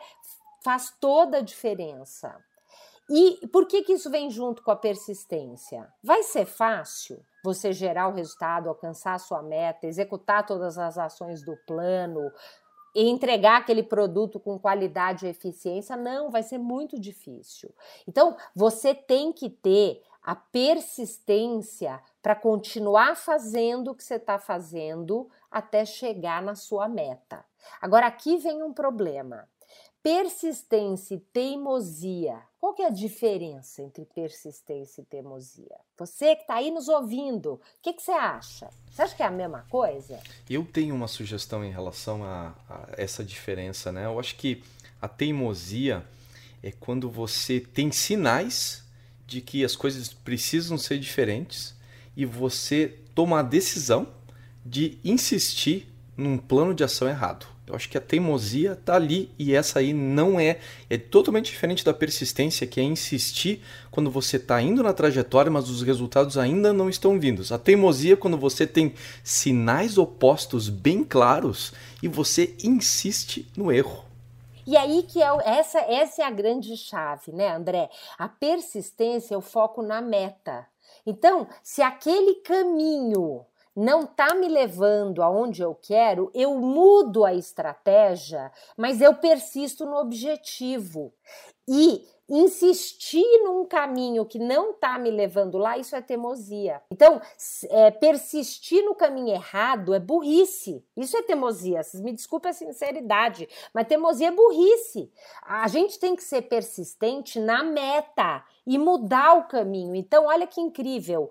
faz toda a diferença. E por que, que isso vem junto com a persistência? Vai ser fácil você gerar o resultado, alcançar a sua meta, executar todas as ações do plano, entregar aquele produto com qualidade e eficiência, não, vai ser muito difícil. Então, você tem que ter a persistência para continuar fazendo o que você está fazendo até chegar na sua meta. Agora, aqui vem um problema persistência e teimosia. Qual que é a diferença entre persistência e teimosia? Você que está aí nos ouvindo, o que, que, você acha? Você acha que é a mesma coisa? Eu tenho uma sugestão em relação a, a essa diferença, né? Eu acho que a teimosia é quando você tem sinais de que as coisas precisam ser diferentes e você toma a decisão de insistir num plano de ação errado. Eu acho que a teimosia está ali e essa aí não é. É totalmente diferente da persistência, que é insistir quando você está indo na trajetória, mas os resultados ainda não estão vindos. A teimosia é quando você tem sinais opostos bem claros e você insiste no erro. E aí que é essa, essa é a grande chave, né, André? A persistência é o foco na meta. Então, se aquele caminho não está me levando aonde eu quero, eu mudo a estratégia, mas eu persisto no objetivo. E insistir num caminho que não está me levando lá, isso é teimosia. Então, é, persistir no caminho errado é burrice. Isso é teimosia. Me desculpem a sinceridade, mas teimosia é burrice. A gente tem que ser persistente na meta e mudar o caminho. Então, olha que incrível.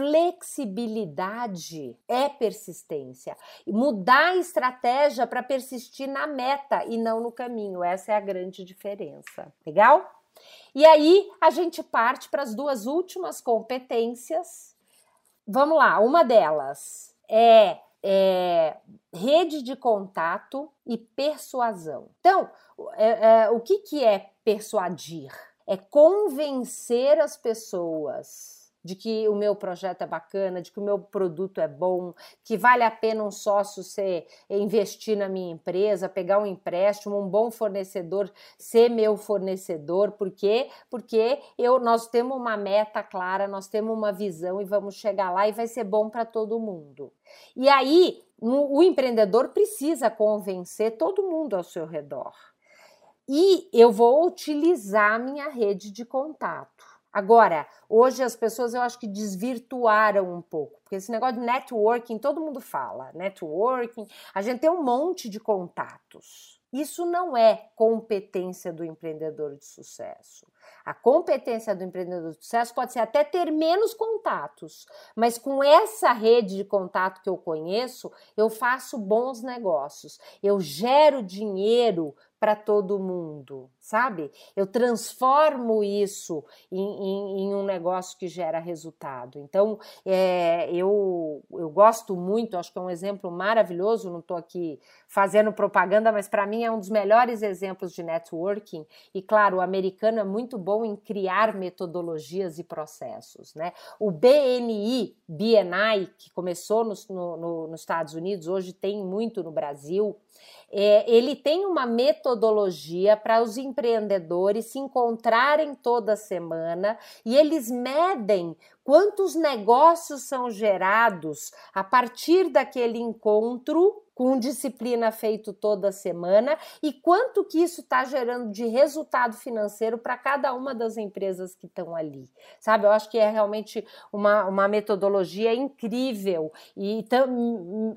Flexibilidade é persistência. Mudar a estratégia para persistir na meta e não no caminho. Essa é a grande diferença. Legal? E aí a gente parte para as duas últimas competências. Vamos lá, uma delas é, é rede de contato e persuasão. Então, é, é, o que, que é persuadir? É convencer as pessoas de que o meu projeto é bacana, de que o meu produto é bom, que vale a pena um sócio ser investir na minha empresa, pegar um empréstimo, um bom fornecedor ser meu fornecedor, por quê? Porque eu nós temos uma meta clara, nós temos uma visão e vamos chegar lá e vai ser bom para todo mundo. E aí, o empreendedor precisa convencer todo mundo ao seu redor. E eu vou utilizar minha rede de contato. Agora, hoje as pessoas eu acho que desvirtuaram um pouco, porque esse negócio de networking, todo mundo fala, networking, a gente tem um monte de contatos. Isso não é competência do empreendedor de sucesso. A competência do empreendedor de sucesso pode ser até ter menos contatos, mas com essa rede de contato que eu conheço, eu faço bons negócios, eu gero dinheiro para todo mundo, sabe? Eu transformo isso em, em, em, um negócio que gera resultado. Então, é, eu, eu gosto muito, acho que é um exemplo maravilhoso, não estou aqui fazendo propaganda, mas para mim é um dos melhores exemplos de networking. E, claro, o americano é muito bom em criar metodologias e processos, né? O BNI, BNI, que começou no, no, nos Estados Unidos, hoje tem muito no Brasil, é, ele tem uma metodologia para os empreendedores se encontrarem toda semana e eles medem quantos negócios são gerados a partir daquele encontro com disciplina feito toda semana e quanto que isso está gerando de resultado financeiro para cada uma das empresas que estão ali, sabe? Eu acho que é realmente uma, uma metodologia incrível e,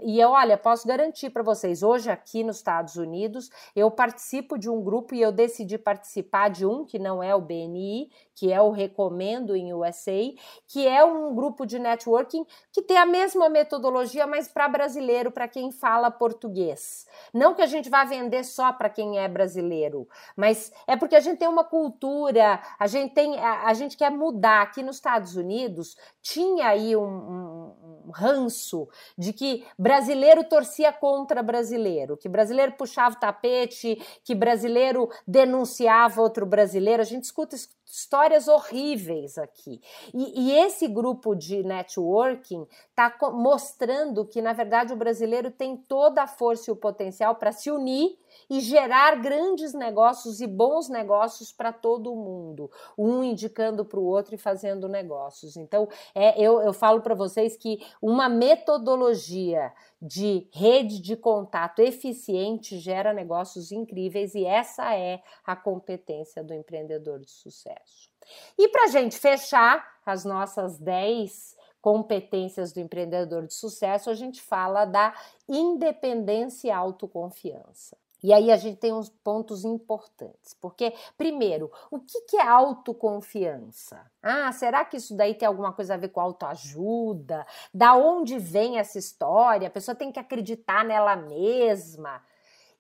e olha, posso garantir para vocês, hoje aqui nos Estados Unidos eu participo de um grupo e eu decidi participar de um que não é o BNI, que é o Recomendo em USA, que é um grupo de networking que tem a mesma metodologia, mas para brasileiro, para quem fala português. Não que a gente vá vender só para quem é brasileiro, mas é porque a gente tem uma cultura, a gente tem, a, a gente quer mudar. Aqui nos Estados Unidos tinha aí um, um, um ranço de que brasileiro torcia contra brasileiro, que brasileiro puxava o tapete, que brasileiro denunciava outro brasileiro. A gente escuta histórias horríveis aqui. E, e esse grupo de networking está mostrando que, na verdade, o brasileiro tem toda a força e o potencial para se unir e gerar grandes negócios e bons negócios para todo mundo, um indicando para o outro e fazendo negócios. Então, é, eu, eu falo para vocês que uma metodologia de rede de contato eficiente gera negócios incríveis e essa é a competência do empreendedor de sucesso. E para a gente fechar as nossas 10 competências do empreendedor de sucesso, a gente fala da independência e autoconfiança. E aí a gente tem uns pontos importantes, porque, primeiro, o que, que é autoconfiança? Ah, será que isso daí tem alguma coisa a ver com autoajuda? Da onde vem essa história? A pessoa tem que acreditar nela mesma.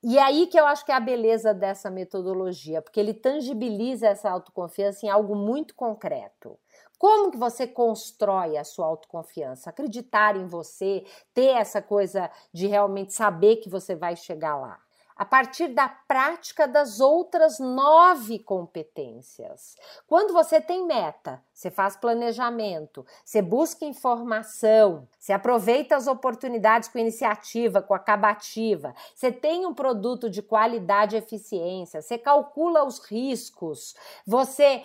E aí que eu acho que é a beleza dessa metodologia, porque ele tangibiliza essa autoconfiança em algo muito concreto. Como que você constrói a sua autoconfiança? Acreditar em você, ter essa coisa de realmente saber que você vai chegar lá a partir da prática das outras nove competências. Quando você tem meta, você faz planejamento, você busca informação, você aproveita as oportunidades com iniciativa, com acabativa, você tem um produto de qualidade e eficiência, você calcula os riscos, você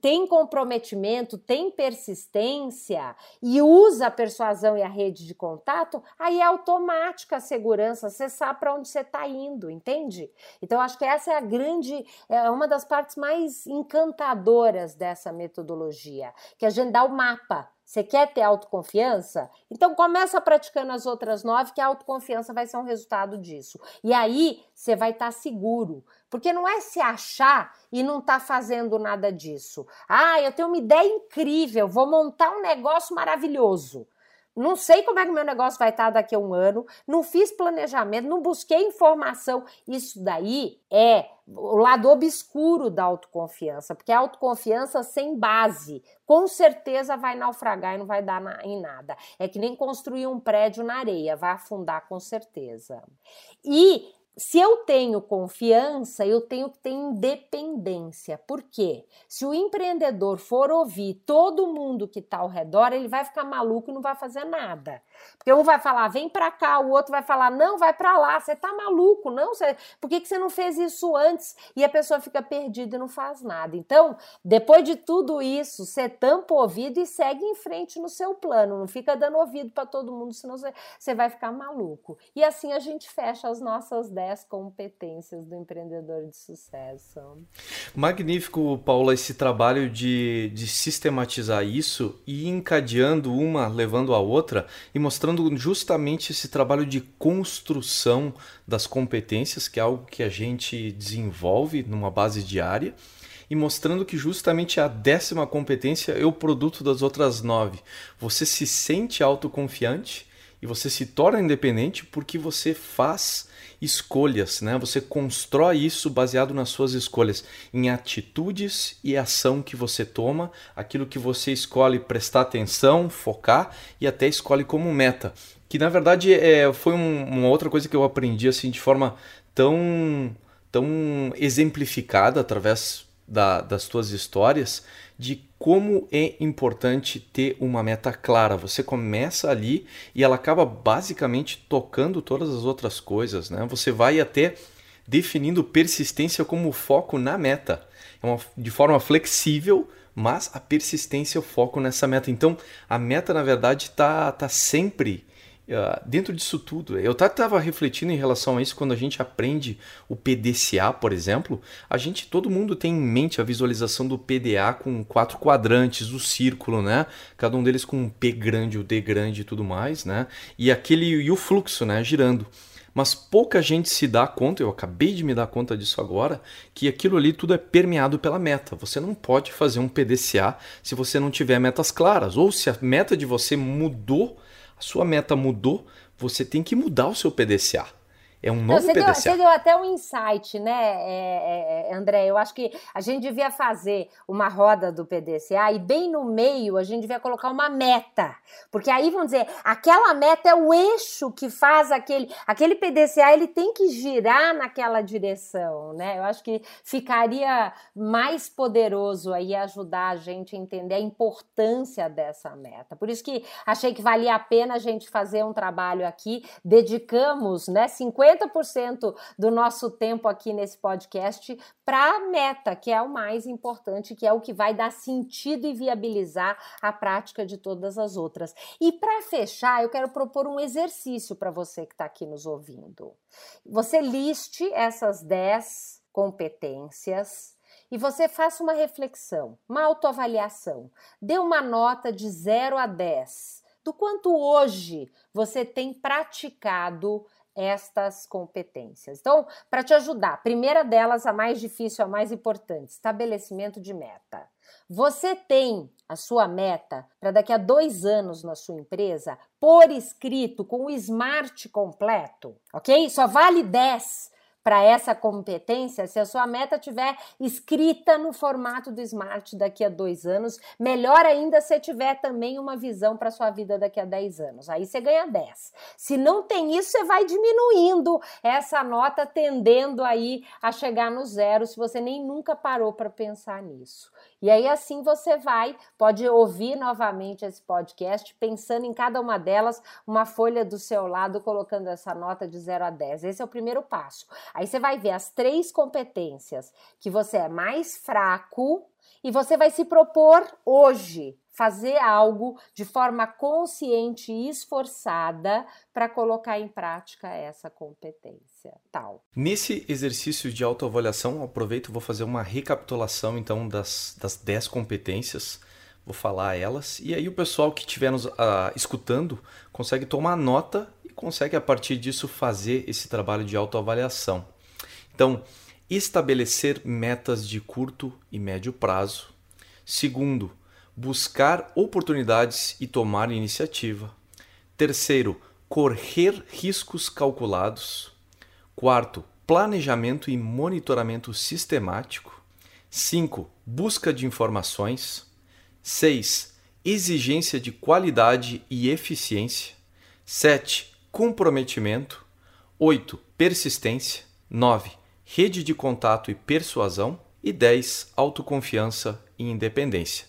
tem comprometimento, tem persistência e usa a persuasão e a rede de contato, aí é automática a segurança, você sabe para onde você está indo, entende? Então, acho que essa é a grande, é uma das partes mais encantadoras dessa metodologia dia, que a gente dá o mapa. Você quer ter autoconfiança? Então começa praticando as outras nove, que a autoconfiança vai ser um resultado disso. E aí você vai estar tá seguro. Porque não é se achar e não tá fazendo nada disso. Ah, eu tenho uma ideia incrível, vou montar um negócio maravilhoso. Não sei como é que meu negócio vai estar daqui a um ano, não fiz planejamento, não busquei informação. Isso daí é o lado obscuro da autoconfiança, porque a autoconfiança sem base, com certeza vai naufragar e não vai dar na, em nada. É que nem construir um prédio na areia, vai afundar com certeza. E se eu tenho confiança, eu tenho que ter independência. Por quê? Se o empreendedor for ouvir todo mundo que está ao redor, ele vai ficar maluco e não vai fazer nada. Porque um vai falar, vem para cá, o outro vai falar, não, vai para lá, você tá maluco, não, você, por que, que você não fez isso antes? E a pessoa fica perdida e não faz nada. Então, depois de tudo isso, você tampa o ouvido e segue em frente no seu plano, não fica dando ouvido para todo mundo, senão você, você vai ficar maluco. E assim a gente fecha as nossas 10 competências do empreendedor de sucesso. Magnífico, Paula, esse trabalho de, de sistematizar isso e encadeando uma, levando a outra e mostrando justamente esse trabalho de construção das competências, que é algo que a gente desenvolve numa base diária, e mostrando que justamente a décima competência é o produto das outras nove. Você se sente autoconfiante você se torna independente porque você faz escolhas, né? Você constrói isso baseado nas suas escolhas, em atitudes e ação que você toma, aquilo que você escolhe prestar atenção, focar e até escolhe como meta. Que na verdade é, foi um, uma outra coisa que eu aprendi assim de forma tão, tão exemplificada através da, das tuas histórias de como é importante ter uma meta clara. Você começa ali e ela acaba basicamente tocando todas as outras coisas, né? Você vai até definindo persistência como foco na meta. É uma, de forma flexível, mas a persistência é o foco nessa meta. Então, a meta, na verdade, está tá sempre dentro disso tudo, eu estava refletindo em relação a isso quando a gente aprende o PDCA, por exemplo, a gente, todo mundo tem em mente a visualização do PDA com quatro quadrantes, o círculo, né? Cada um deles com um P grande, o D grande e tudo mais, né? E aquele e o fluxo, né? Girando. Mas pouca gente se dá conta, eu acabei de me dar conta disso agora, que aquilo ali tudo é permeado pela meta. Você não pode fazer um PDCA se você não tiver metas claras, ou se a meta de você mudou a sua meta mudou, você tem que mudar o seu PDCA. É um novo você PDCA. Deu, você deu até um insight, né, é, é, André? Eu acho que a gente devia fazer uma roda do PDCA e bem no meio a gente devia colocar uma meta. Porque aí, vamos dizer, aquela meta é o eixo que faz aquele... Aquele PDCA, ele tem que girar naquela direção, né? Eu acho que ficaria mais poderoso aí ajudar a gente a entender a importância dessa meta. Por isso que achei que valia a pena a gente fazer um trabalho aqui. Dedicamos, né, 50 50% do nosso tempo aqui nesse podcast para a meta, que é o mais importante, que é o que vai dar sentido e viabilizar a prática de todas as outras. E para fechar, eu quero propor um exercício para você que está aqui nos ouvindo. Você liste essas 10 competências e você faça uma reflexão, uma autoavaliação. Dê uma nota de 0 a 10 do quanto hoje você tem praticado estas competências. Então, para te ajudar, primeira delas, a mais difícil, a mais importante, estabelecimento de meta. Você tem a sua meta para daqui a dois anos na sua empresa por escrito, com o smart completo, ok? Só vale 10 para essa competência se a sua meta tiver escrita no formato do Smart daqui a dois anos. Melhor ainda se tiver também uma visão para sua vida daqui a 10 anos. Aí você ganha 10. Se não tem isso, você vai diminuindo essa nota, tendendo aí a chegar no zero, se você nem nunca parou para pensar nisso. E aí assim você vai, pode ouvir novamente esse podcast, pensando em cada uma delas, uma folha do seu lado, colocando essa nota de 0 a 10. Esse é o primeiro passo. Aí você vai ver as três competências que você é mais fraco e você vai se propor hoje fazer algo de forma consciente e esforçada para colocar em prática essa competência tal. Nesse exercício de autoavaliação, aproveito vou fazer uma recapitulação então das, das 10 competências, vou falar elas, e aí o pessoal que estiver nos uh, escutando consegue tomar nota e consegue a partir disso fazer esse trabalho de autoavaliação. Então, estabelecer metas de curto e médio prazo. Segundo, buscar oportunidades e tomar iniciativa. Terceiro, correr riscos calculados. Quarto, planejamento e monitoramento sistemático. 5. Busca de informações. 6. Exigência de qualidade e eficiência. 7. Comprometimento. 8. Persistência. 9. Rede de contato e persuasão. E 10. Autoconfiança e independência.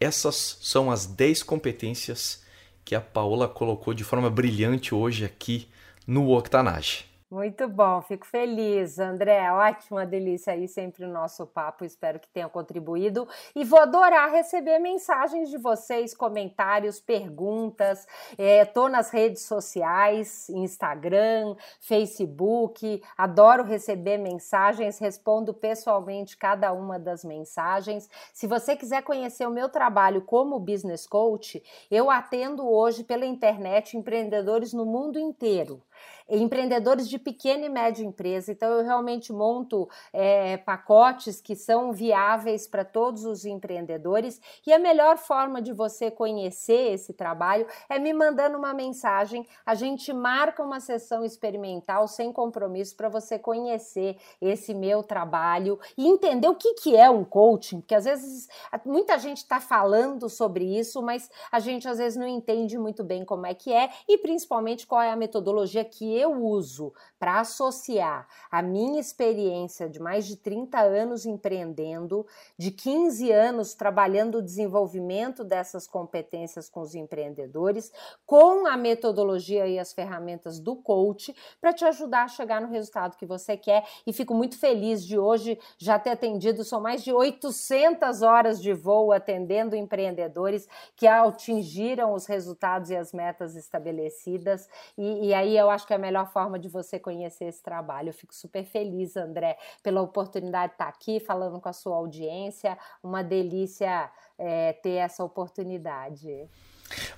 Essas são as 10 competências que a Paola colocou de forma brilhante hoje aqui no Octanage. Muito bom, fico feliz, André. Ótima delícia aí sempre o nosso papo. Espero que tenha contribuído e vou adorar receber mensagens de vocês, comentários, perguntas. Estou é, nas redes sociais, Instagram, Facebook. Adoro receber mensagens, respondo pessoalmente cada uma das mensagens. Se você quiser conhecer o meu trabalho como business coach, eu atendo hoje pela internet empreendedores no mundo inteiro empreendedores de pequena e média empresa. Então, eu realmente monto é, pacotes que são viáveis para todos os empreendedores. E a melhor forma de você conhecer esse trabalho é me mandando uma mensagem. A gente marca uma sessão experimental sem compromisso para você conhecer esse meu trabalho e entender o que, que é um coaching, porque às vezes muita gente está falando sobre isso, mas a gente às vezes não entende muito bem como é que é e principalmente qual é a metodologia que eu uso para associar a minha experiência de mais de 30 anos empreendendo, de 15 anos trabalhando o desenvolvimento dessas competências com os empreendedores, com a metodologia e as ferramentas do coach para te ajudar a chegar no resultado que você quer. E fico muito feliz de hoje já ter atendido, são mais de 800 horas de voo atendendo empreendedores que atingiram os resultados e as metas estabelecidas. E, e aí eu acho que é a melhor forma de você conhecer esse trabalho. Eu fico super feliz, André, pela oportunidade de estar aqui falando com a sua audiência. Uma delícia é, ter essa oportunidade.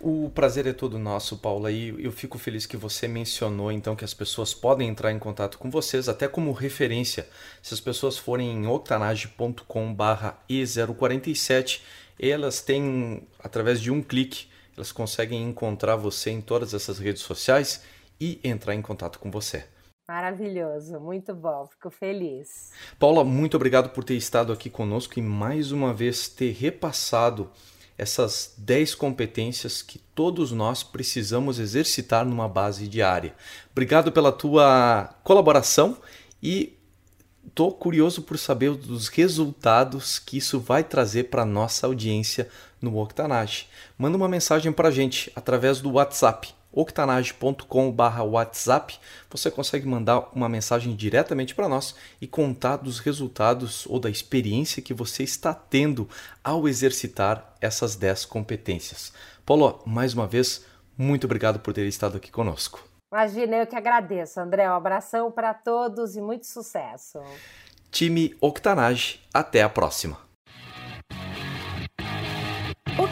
O prazer é todo nosso, Paula, e eu fico feliz que você mencionou então que as pessoas podem entrar em contato com vocês, até como referência. Se as pessoas forem em octanage.com/e047, elas têm através de um clique, elas conseguem encontrar você em todas essas redes sociais e entrar em contato com você. Maravilhoso, muito bom, fico feliz. Paula, muito obrigado por ter estado aqui conosco e mais uma vez ter repassado essas 10 competências que todos nós precisamos exercitar numa base diária. Obrigado pela tua colaboração e estou curioso por saber dos resultados que isso vai trazer para nossa audiência no Octanage. Manda uma mensagem para a gente através do WhatsApp octanage.com.br WhatsApp, você consegue mandar uma mensagem diretamente para nós e contar dos resultados ou da experiência que você está tendo ao exercitar essas 10 competências. Paulo, mais uma vez, muito obrigado por ter estado aqui conosco. Imagina, eu que agradeço, André. Um abração para todos e muito sucesso. Time Octanage, até a próxima.